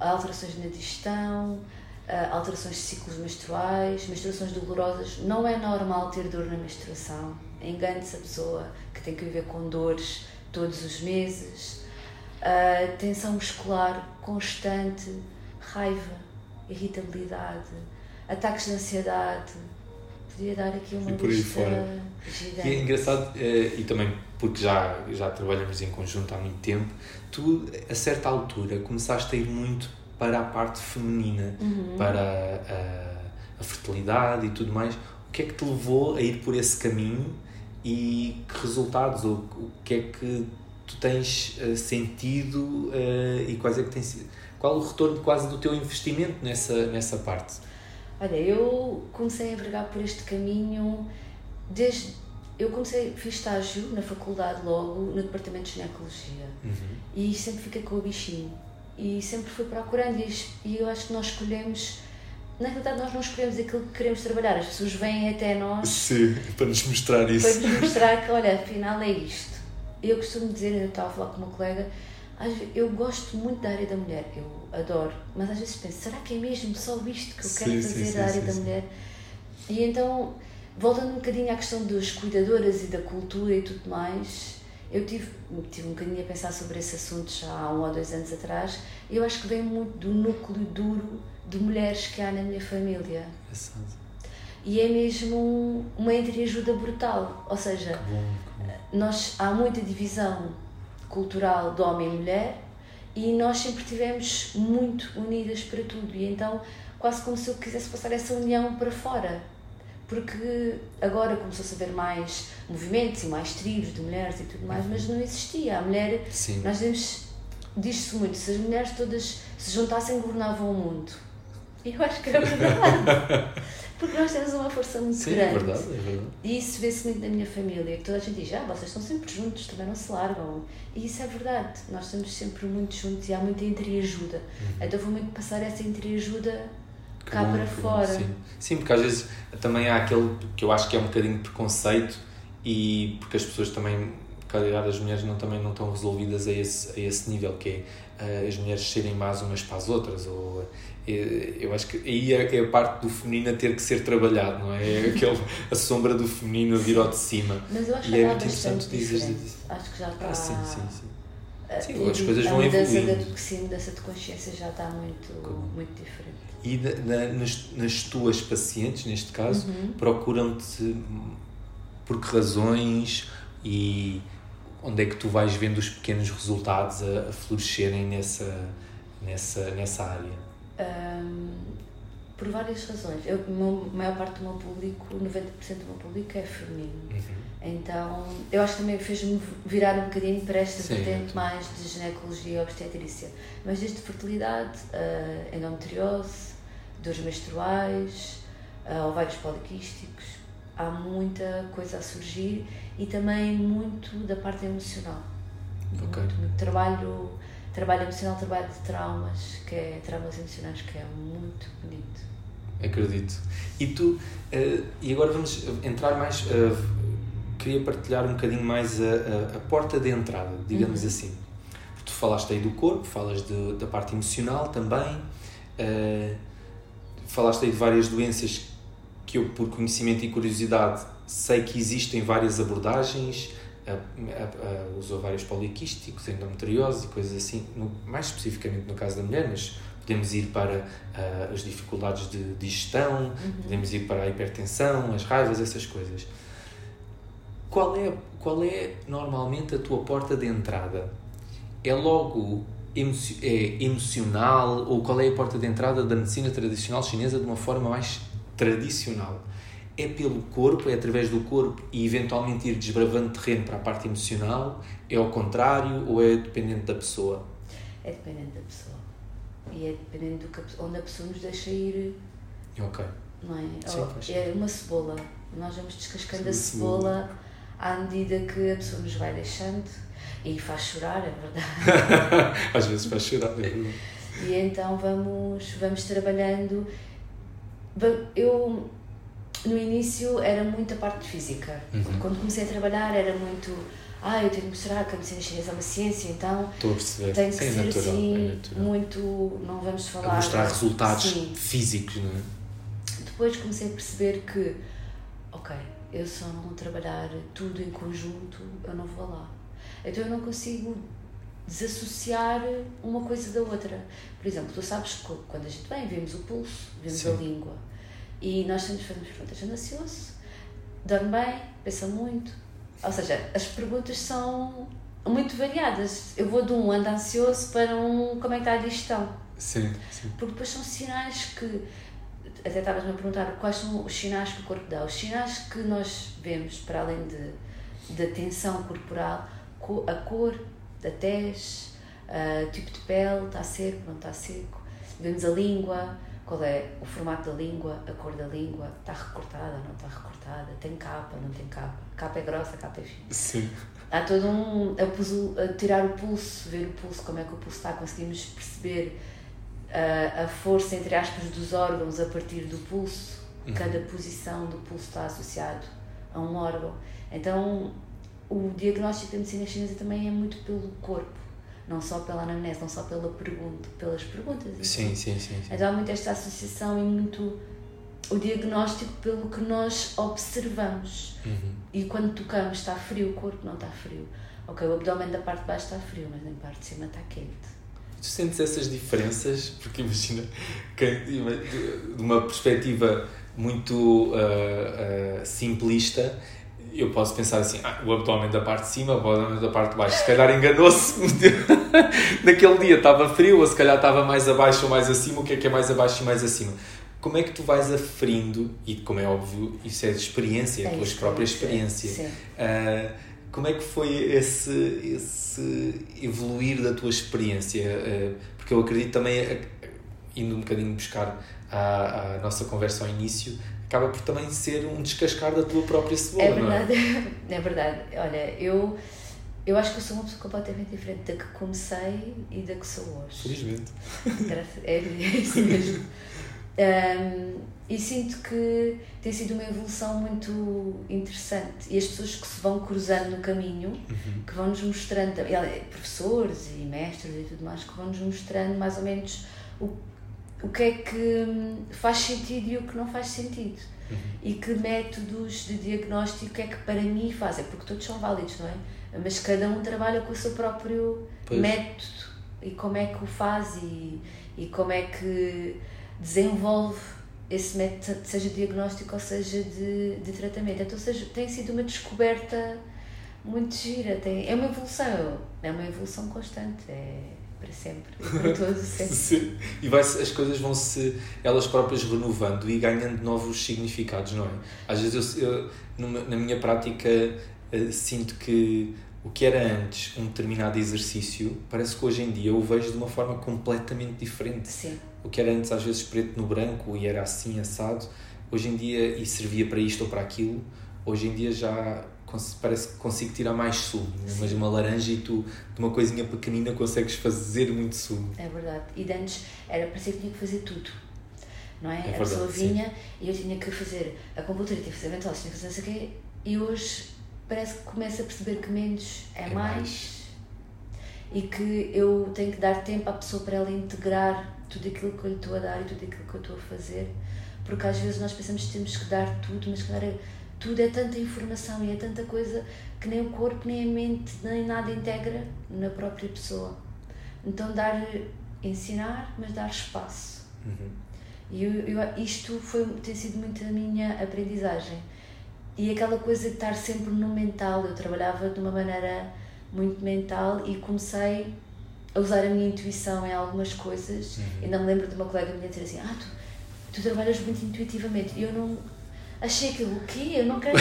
alterações na digestão, ah, alterações de ciclos menstruais, menstruações dolorosas. Não é normal ter dor na menstruação. Engane-se a pessoa que tem que viver com dores todos os meses. uh, tensão muscular constante, raiva, irritabilidade, ataques de ansiedade. Podia dar aqui uma e por aí fora. gigante. E é engraçado, eh, e também porque já, já trabalhamos em conjunto há muito tempo, tu, a certa altura, começaste a ir muito para a parte feminina, Uhum. para a, a fertilidade e tudo mais. O que é que te levou a ir por esse caminho e que resultados, ou o que é que tu tens eh, sentido eh, e quais é que sido, qual o retorno quase do teu investimento nessa, nessa parte? Olha, eu comecei a envergar por este caminho desde. Eu comecei, fiz estágio na faculdade logo, no departamento de ginecologia. E sempre fiquei com o bichinho. E sempre fui procurando, e e eu acho que nós escolhemos. Na realidade, nós não escolhemos aquilo que queremos trabalhar, as pessoas vêm até nós Sim, *laughs* para nos mostrar para nos mostrar que, olha, afinal é isto. Eu costumo dizer, eu estava a falar com uma colega, eu gosto muito da área da mulher, eu adoro, mas às vezes penso, será que é mesmo só isto que eu quero Sim, fazer sim, da área sim, da mulher? E então, voltando um bocadinho à questão das cuidadoras e da cultura e tudo mais, eu tive, tive um bocadinho a pensar sobre esse assunto já há um ou dois anos atrás, e eu acho que vem muito do núcleo duro de mulheres que há na minha família. E é mesmo uma entreajuda brutal, ou seja, Que bom, que bom. nós há muita divisão cultural de homem e mulher e nós sempre tivemos muito unidas para tudo e então quase como se eu quisesse passar essa união para fora porque agora começou-se a ver mais movimentos e mais tribos de mulheres e tudo mais mas não existia. A mulher Sim. nós dizemos diz-se muito se as mulheres todas se juntassem governavam o mundo. E eu acho que é verdade *laughs* porque nós temos uma força muito Sim, grande é verdade, é verdade. e isso vê-se muito na minha família, que toda a gente diz, ah, vocês estão sempre juntos, também não se largam. E isso é verdade, nós estamos sempre muito juntos e há muita entreajuda. Então vou muito passar essa entreajuda Uhum. Que cá bom, para bom, fora. Sim. sim, porque às vezes também há aquele que eu acho que é um bocadinho de preconceito e porque as pessoas também, calhar as mulheres não, também não estão resolvidas a esse, a esse nível, que é eh, as mulheres serem más umas para as outras. Ou, eu acho que aí é, é a parte do feminino a ter que ser trabalhado, não é? É aquele, a sombra do feminino a vir ao de cima. Mas eu acho E que é já muito interessante diferente. isso. Acho que já está... Ah, sim, sim, sim. a Sim, ter- as coisas a vão. Da, sim, mudança de consciência já está muito, muito diferente. E na- na- nas, nas tuas pacientes, neste caso, Uhum. procuram-te por que razões e onde é que tu vais vendo os pequenos resultados a, a florescerem nessa, nessa, nessa área? Hum, por várias razões. Eu, a maior parte do meu público, 90% do meu público é feminino. Então, eu acho que também fez-me virar um bocadinho para esta Sim, vertente mais de ginecologia e obstetrícia. Mas desde fertilidade, uh, endometriose, dores menstruais, uh, ovários poliquísticos, há muita coisa a surgir e também muito da parte emocional. Ok. Muito, muito trabalho, trabalho emocional, trabalho de traumas, que é traumas emocionais, que é muito bonito. Acredito. E tu, eh, e agora vamos entrar mais, eh, queria partilhar um bocadinho mais a, a, a porta de entrada, digamos assim. Porque tu falaste aí do corpo, falas de, da parte emocional também, eh, falaste aí de várias doenças que eu, por conhecimento e curiosidade, sei que existem várias abordagens, a- a- a- os ovários poliquísticos, endometriose e coisas assim, no- mais especificamente no caso da mulher, mas podemos ir para ah, as dificuldades de digestão, podemos ir para a hipertensão, as raivas, essas coisas. Qual é, qual é normalmente a tua porta de entrada? É logo emoci- é emocional ou qual é a porta de entrada da medicina tradicional chinesa de uma forma mais tradicional? É pelo corpo, é através do corpo e eventualmente ir desbravando terreno para a parte emocional? É ao contrário ou é dependente da pessoa? É dependente da pessoa. E é dependente do que a onde a pessoa nos deixa ir, Ok. não é? Sim, é uma cebola. Nós vamos descascando Sim, a cebola. cebola à medida que a pessoa nos vai deixando e faz chorar, é verdade. *laughs* Às vezes faz chorar, é verdade. E então vamos, vamos trabalhando. Eu, no início, era muito a parte física. Uhum. Quando comecei a trabalhar, era muito. Ah, eu tenho que mostrar que a medicina chinesa é uma ciência, então Estou a perceber. tem que Sim, é ser natural, assim, é natural. muito. Não vamos falar. A mostrar resultados Sim. físicos, não é? Depois comecei a perceber que, ok, eu só não trabalhar tudo em conjunto, eu não vou lá. Então eu não consigo desassociar uma coisa da outra. Por exemplo, tu sabes que quando a gente vem, vemos o pulso, vemos Sim. a língua. E nós temos fazemos perguntas, anda ansioso, dorme bem, pensa muito. Ou seja, as perguntas são muito variadas. Eu vou de um anda ansioso para um como é que está a digestão. Sim, sim. Porque depois são sinais que. Até estavas-me a perguntar quais são os sinais que o corpo dá. Os sinais que nós vemos, para além de, da tensão corporal, a cor da tez, uh, tipo de pele, está seco, não está seco. Vemos a língua, qual é o formato da língua, a cor da língua, está recortada, não está recortada, tem capa, não tem capa, capa é grossa, capa é fina. Sim. Há todo um. A, a, tirar o pulso, ver o pulso, como é que o pulso está, conseguimos perceber a, a força, entre aspas, dos órgãos a partir do pulso. Uhum. Cada posição do pulso está associado a um órgão. Então, o diagnóstico da medicina chinesa também é muito pelo corpo não só pela anamnese, não só pela pergunta, pelas perguntas. Sim, sim, sim, sim. Então há muito esta associação e muito o diagnóstico pelo que nós observamos. Uhum. E quando tocamos, está frio, o corpo não está frio. Ok, o abdômen da parte de baixo está frio, mas na parte de cima está quente. Tu sentes essas diferenças? Porque imagina, de uma perspectiva muito uh, uh, simplista, eu posso pensar assim, ah, o abdômen da parte de cima, o abdômen da parte de baixo. Se calhar enganou-se. *laughs* Naquele dia estava frio, ou se calhar estava mais abaixo ou mais acima. O que é que é mais abaixo e mais acima? Como é que tu vais aferindo, e como é óbvio, isso é de experiência, é a tua própria experiência. Sim. Uh, como é que foi esse, esse evoluir da tua experiência? Uh, porque eu acredito também, indo um bocadinho buscar a, a nossa conversa ao início, acaba por também ser um descascar da tua própria cebola, é verdade, é? *laughs* é verdade. Olha, eu, eu acho que eu sou uma pessoa completamente diferente da que comecei e da que sou hoje. Felizmente. É, é isso mesmo. Um, e sinto que tem sido uma evolução muito interessante e as pessoas que se vão cruzando no caminho, uhum. que vão nos mostrando, professores e mestres e tudo mais, que vão nos mostrando mais ou menos o o que é que hum, faz sentido e o que não faz sentido. Uhum. E que métodos de diagnóstico é que para mim fazem, porque todos são válidos, não é? Mas cada um trabalha com o seu próprio pois. método e como é que o faz e, e como é que desenvolve esse método, seja diagnóstico ou seja de, de tratamento. Então, seja, tem sido uma descoberta muito gira, tem, é uma evolução, é uma evolução constante. É, para sempre, para todo *laughs* sempre. Sim. E vai as coisas vão se elas próprias renovando e ganhando novos significados, não é? Às vezes eu, eu numa, na minha prática uh, sinto que o que era antes um determinado exercício, parece que hoje em dia eu o vejo de uma forma completamente diferente. Sim. O que era antes às vezes preto no branco e era assim assado, hoje em dia e servia para isto ou para aquilo, hoje em dia já parece que consigo tirar mais sumo. Né? Mas uma laranja e tu, de uma coisinha pequenina, consegues fazer muito sumo. É verdade. E de antes era parecia que tinha que fazer tudo. Não é? é verdade, a pessoa vinha sim. e eu tinha que fazer a compultura, tinha que fazer ventosa, tinha que fazer não sei o quê. E hoje parece que começo a perceber que menos é, é mais, mais, e que eu tenho que dar tempo à pessoa para ela integrar tudo aquilo que eu lhe estou a dar e tudo aquilo que eu estou a fazer. Porque às vezes nós pensamos que temos que dar tudo, mas é tudo é tanta informação e é tanta coisa que nem o corpo, nem a mente, nem nada integra na própria pessoa. Então, dar, ensinar, mas dar espaço. Uhum. E eu, eu, isto foi, tem sido muito a minha aprendizagem. E aquela coisa de estar sempre no mental, eu trabalhava de uma maneira muito mental e comecei a usar a minha intuição em algumas coisas. Uhum. Ainda me lembro de uma colega minha dizer assim: Ah, tu, tu trabalhas muito intuitivamente. E eu não, achei aquilo, o quê? Eu não quero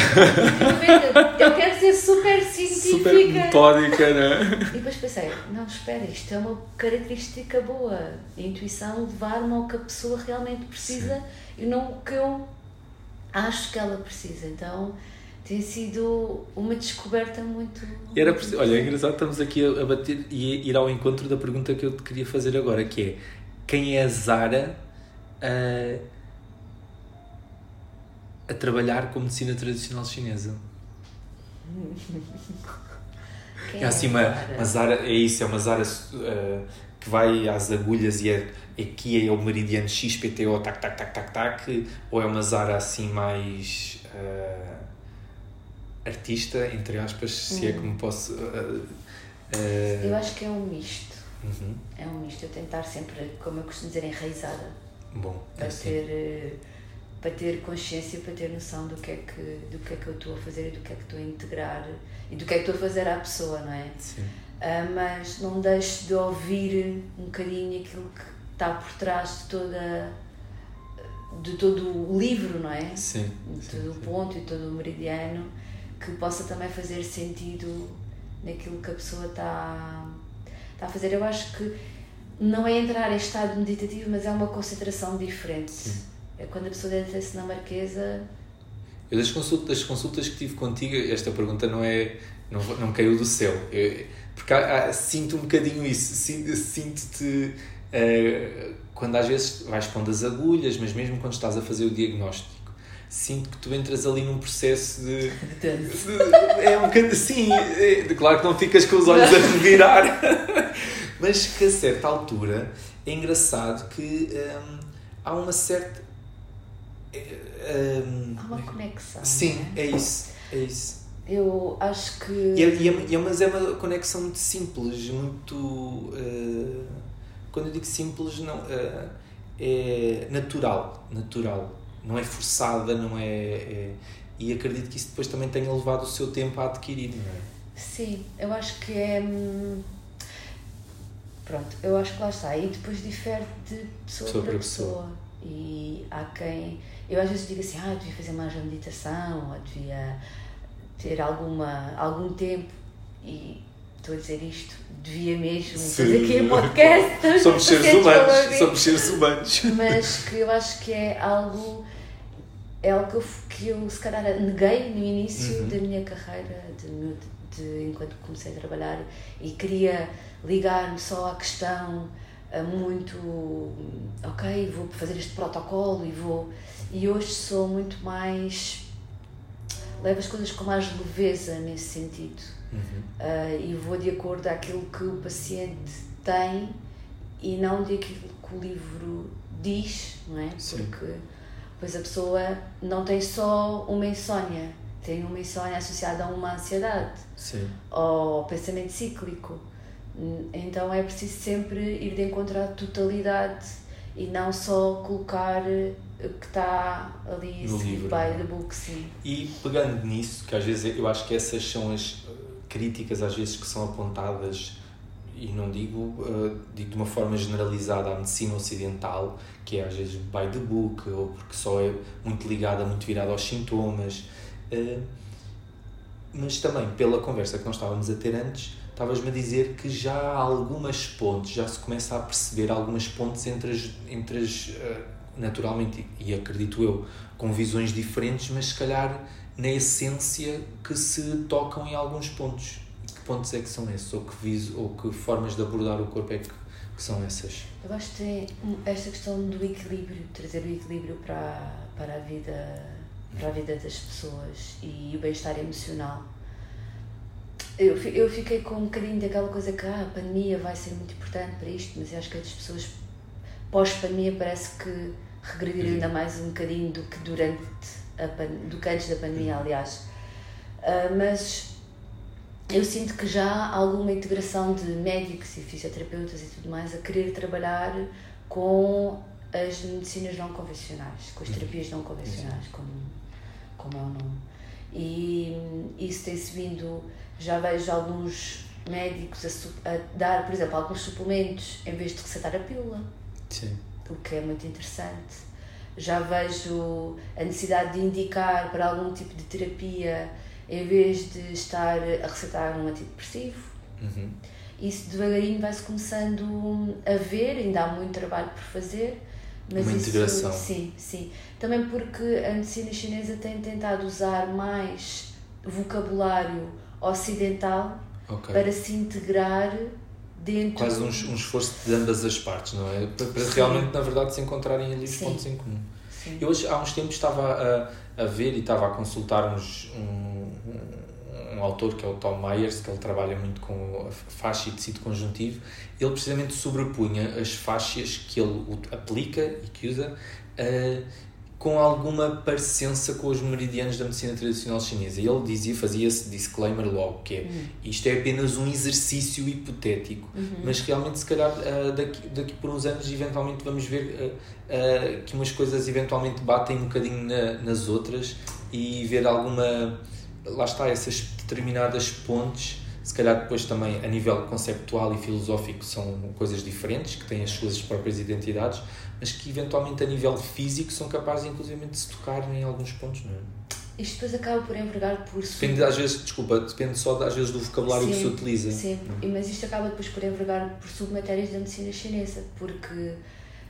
eu quero ser super científica. Super metódica, né? E depois pensei, não, espera, isto é uma característica boa. A intuição levar-me ao que a pessoa realmente precisa Sim. e não o que eu acho que ela precisa. Então tem sido uma descoberta muito. Era, olha, é engraçado, estamos aqui a, bater e ir ao encontro da pergunta que eu te queria fazer agora, que é quem é a Zara? Uh, a trabalhar com medicina tradicional chinesa. É assim uma, uma Zara, é isso, é uma Zara uh, que vai às agulhas e é, aqui é o meridiano XPTO, tac, tac, tac, tac, tac, ou é uma Zara assim mais uh, artista, entre aspas, se é hum. é que me posso. Uh. Eu acho que é um misto. Uhum. É um misto. Eu tentar sempre, como eu costumo dizer, enraizada. Bom, para é assim. ter para ter consciência, para ter noção do que é que do que é que eu estou a fazer e do que é que estou a integrar e do que é que estou a fazer à pessoa, não é? Sim. Uh, mas não deixe de ouvir um bocadinho aquilo que está por trás de toda de todo o livro, não é? Sim. De sim, todo o sim. ponto e todo o meridiano que possa também fazer sentido naquilo que a pessoa está, está a fazer. Eu acho que não é entrar em estado meditativo, mas é uma concentração diferente. Sim. É quando a pessoa entra-se na marquesa. Eu das consultas, das consultas que tive contigo, esta pergunta não é não, não caiu do céu. Eu, porque há, há, sinto um bocadinho isso. Sinto- Sinto-te eh, quando às vezes vais pondo as agulhas, mas mesmo quando estás a fazer o diagnóstico, sinto que tu entras ali num processo de. de- é um bocadinho. Sim, é, claro que não ficas com os olhos a *laughs* revirar, mas que a certa altura é engraçado que hum, há uma certa. Hum, Há uma conexão. Sim, é? é isso. É isso. Eu acho que. E é, e é- é- mas é uma conexão muito simples, muito. eh, quando eu digo simples, não, eh, é natural. Natural. Não é forçada, não é, é- E acredito que isso depois também tenha levado o seu tempo a adquirir, não é? Sim, eu acho que é. hum, Pronto, eu acho que lá está. E depois difere de pessoa, Pessoa para para pessoa. pessoa. E há quem. Eu às vezes digo assim, ah, devia fazer mais meditação, ou devia ter alguma, algum tempo. E estou a dizer isto, devia mesmo Sim. fazer aqui um podcast. *laughs* Somos seres humanos. Somos seres humanos. mas que eu acho que é algo é algo que eu, que eu se calhar neguei no início Uhum. da minha carreira de, meu- de- enquanto comecei a trabalhar e queria ligar-me só à questão ah, muito ok vou fazer este protocolo e vou e hoje sou muito mais levo as coisas com mais leveza nesse sentido Uhum. ah, e vou de acordo àquilo que o paciente tem e não de aquilo que o livro diz, não é? Sim. Porque pois a pessoa não tem só uma insónia, tem uma insónia associada a uma ansiedade Sim. ou pensamento cíclico. Então é preciso sempre ir de encontro à totalidade e não só colocar eh, o que está ali No livro. by the book, sim. E pegando nisso, que às vezes eu acho que essas são as uh, críticas às vezes que são apontadas e não digo, uh, digo de uma forma generalizada à medicina ocidental, que é às vezes by the book, ou porque só é muito ligada, muito virada aos sintomas. mas também, pela conversa que nós estávamos a ter antes, estavas-me a dizer que já há algumas pontes, já se começa a perceber algumas pontes entre as, entre as uh, naturalmente, e acredito eu, com visões diferentes, mas se calhar na essência que se tocam em alguns pontos. Que pontos é que são esses? Ou que, viso, ou que formas de abordar o corpo é que, que são essas? Eu acho que tem esta questão do equilíbrio, trazer o equilíbrio para, para, a, vida, para a vida das pessoas e o bem-estar emocional. Eu, eu fiquei com um bocadinho daquela coisa que ah, a pandemia vai ser muito importante para isto, mas eu acho que as pessoas pós-pandemia parece que regrediram ainda mais um bocadinho do que durante a do que antes da pandemia, aliás. Ah, mas eu sinto que já há alguma integração de médicos e fisioterapeutas e tudo mais a querer trabalhar com as medicinas não convencionais, com as terapias não convencionais, como, como é o nome. E isso tem-se vindo, já vejo alguns médicos a, a dar, por exemplo, alguns suplementos em vez de receitar a pílula Sim. o que é muito interessante. Já vejo a necessidade de indicar para algum tipo de terapia em vez de estar a receitar um antidepressivo. Uhum. Isso devagarinho vai-se começando a ver, ainda há muito trabalho por fazer. Mas Uma isso, integração. Sim, sim. Também porque a medicina chinesa tem tentado usar mais vocabulário ocidental Ok. para se integrar dentro. Quase um, um esforço de ambas as partes, não é? Para, para realmente, na verdade, se encontrarem ali os Sim. pontos em comum. Sim. Eu hoje, há uns tempos estava a, a ver e estava a consultar uns, um, um, autor que é o Tom Myers, que ele trabalha muito com a faixa e tecido conjuntivo. Ele precisamente sobrepunha as faixas que ele aplica e que usa a, com alguma parecença com os meridianos da medicina tradicional chinesa. E ele dizia, fazia esse disclaimer logo, que é, uhum. isto é apenas um exercício hipotético, uhum. mas realmente se calhar uh, daqui, daqui por uns anos eventualmente vamos ver uh, uh, que umas coisas eventualmente batem um bocadinho na, nas outras e ver alguma, lá está, essas determinadas pontes se calhar depois também a nível conceptual e filosófico são coisas diferentes, que têm as suas próprias identidades, mas que eventualmente a nível físico são capazes inclusive de se tocar em alguns pontos, não é? Isto depois acaba por envergar por... Depende às vezes, desculpa, depende só às vezes do vocabulário sim, que se utiliza. Sim, hum. mas isto acaba depois por envergar por submatérias da medicina chinesa, porque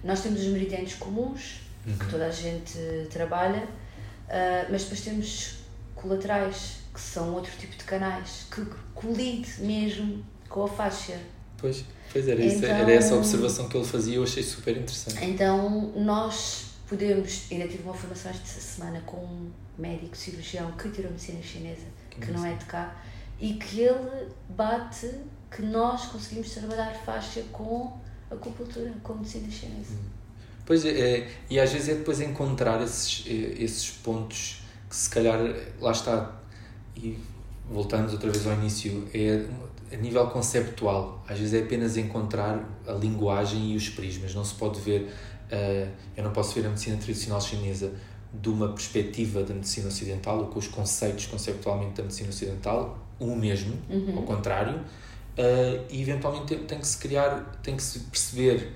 nós temos os meridianos comuns, uhum. que toda a gente trabalha, uh, mas depois temos colaterais, que são outro tipo de canais, que colide mesmo com a faixa. Pois, pois era, então, isso, era essa observação que ele fazia e eu achei super interessante. Então, nós podemos, ainda tive uma formação esta semana com um médico cirurgião que tirou medicina chinesa, que, que não é de cá, e que ele bate que nós conseguimos trabalhar faixa com a acupuntura, com a medicina chinesa. Hum. Pois é, e às vezes é depois encontrar esses, esses pontos que se calhar, lá está, e voltamos outra vez ao início, é a nível conceptual. Às vezes é apenas encontrar a linguagem e os prismas. Não se pode ver, uh, eu não posso ver a medicina tradicional chinesa de uma perspectiva da medicina ocidental ou com os conceitos conceptualmente da medicina ocidental, o mesmo, uhum. ao contrário, uh, e eventualmente tem, tem, que se criar, tem que se perceber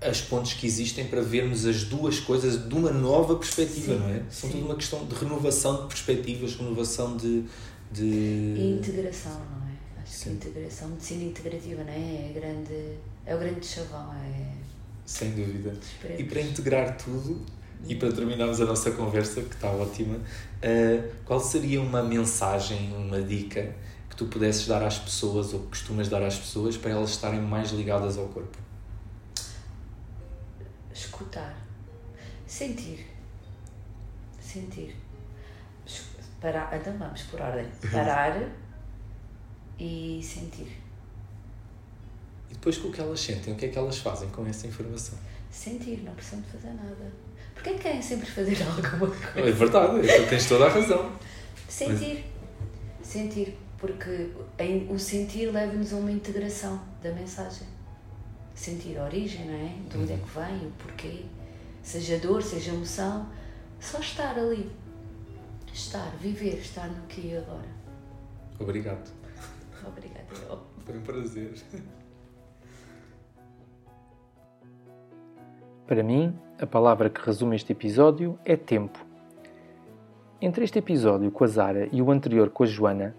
as pontes que existem para vermos as duas coisas de uma nova perspectiva, sim, não é? São tudo uma questão de renovação de perspectivas, renovação de, de... E integração, não é? Acho sim. que integração, medicina integrativa, não é? É, grande, é o grande chavão, é... Sem dúvida. E para integrar tudo, e para terminarmos a nossa conversa, que está ótima, uh, qual seria uma mensagem, uma dica que tu pudesses dar às pessoas, ou que costumas dar às pessoas, para elas estarem mais ligadas ao corpo? escutar, sentir, sentir, parar, então vamos por ordem, parar e sentir. E depois com o que elas sentem, o que é que elas fazem com essa informação? Sentir, não precisam de fazer nada. Porquê querem sempre fazer *laughs* alguma coisa? É verdade, tens toda a razão. Sentir. Mas... Sentir, porque o sentir leva-nos a uma integração da mensagem sentir a origem, não é? De onde é que vem, o porquê, seja dor, seja emoção, só estar ali. Estar, viver, estar no aqui e agora. Obrigado. Obrigada. Foi um prazer. Para mim, a palavra que resume este episódio é tempo. Entre este episódio com a Zara e o anterior com a Joana,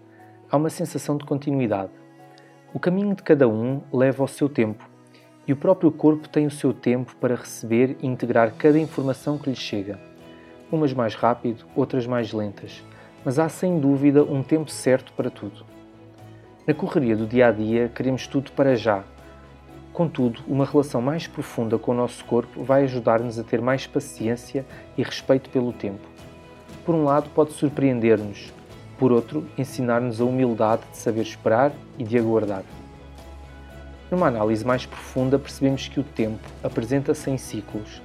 há uma sensação de continuidade. O caminho de cada um leva ao seu tempo e o próprio corpo tem o seu tempo para receber e integrar cada informação que lhe chega. Umas mais rápido, outras mais lentas, mas há sem dúvida um tempo certo para tudo. Na correria do dia a dia, queremos tudo para já. Contudo, uma relação mais profunda com o nosso corpo vai ajudar-nos a ter mais paciência e respeito pelo tempo. Por um lado, pode surpreender-nos, por outro, ensinar-nos a humildade de saber esperar e de aguardar. Numa análise mais profunda, percebemos que o tempo apresenta-se em ciclos.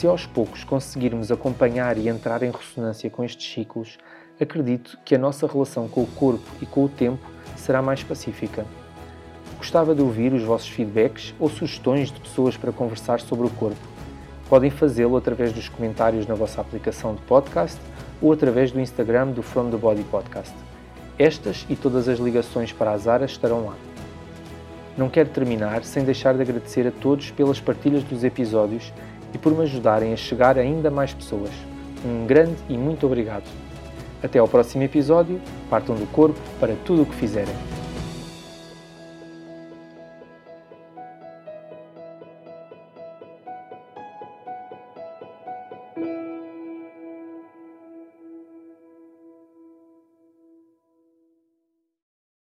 Se aos poucos conseguirmos acompanhar e entrar em ressonância com estes ciclos, acredito que a nossa relação com o corpo e com o tempo será mais pacífica. Gostava de ouvir os vossos feedbacks ou sugestões de pessoas para conversar sobre o corpo. Podem fazê-lo através dos comentários na vossa aplicação de podcast ou através do Instagram do From the Body Podcast. Estas e todas as ligações para as áreas estarão lá. Não quero terminar sem deixar de agradecer a todos pelas partilhas dos episódios e por me ajudarem a chegar a ainda mais pessoas. Um grande e muito obrigado. Até ao próximo episódio, partam do corpo para tudo o que fizerem.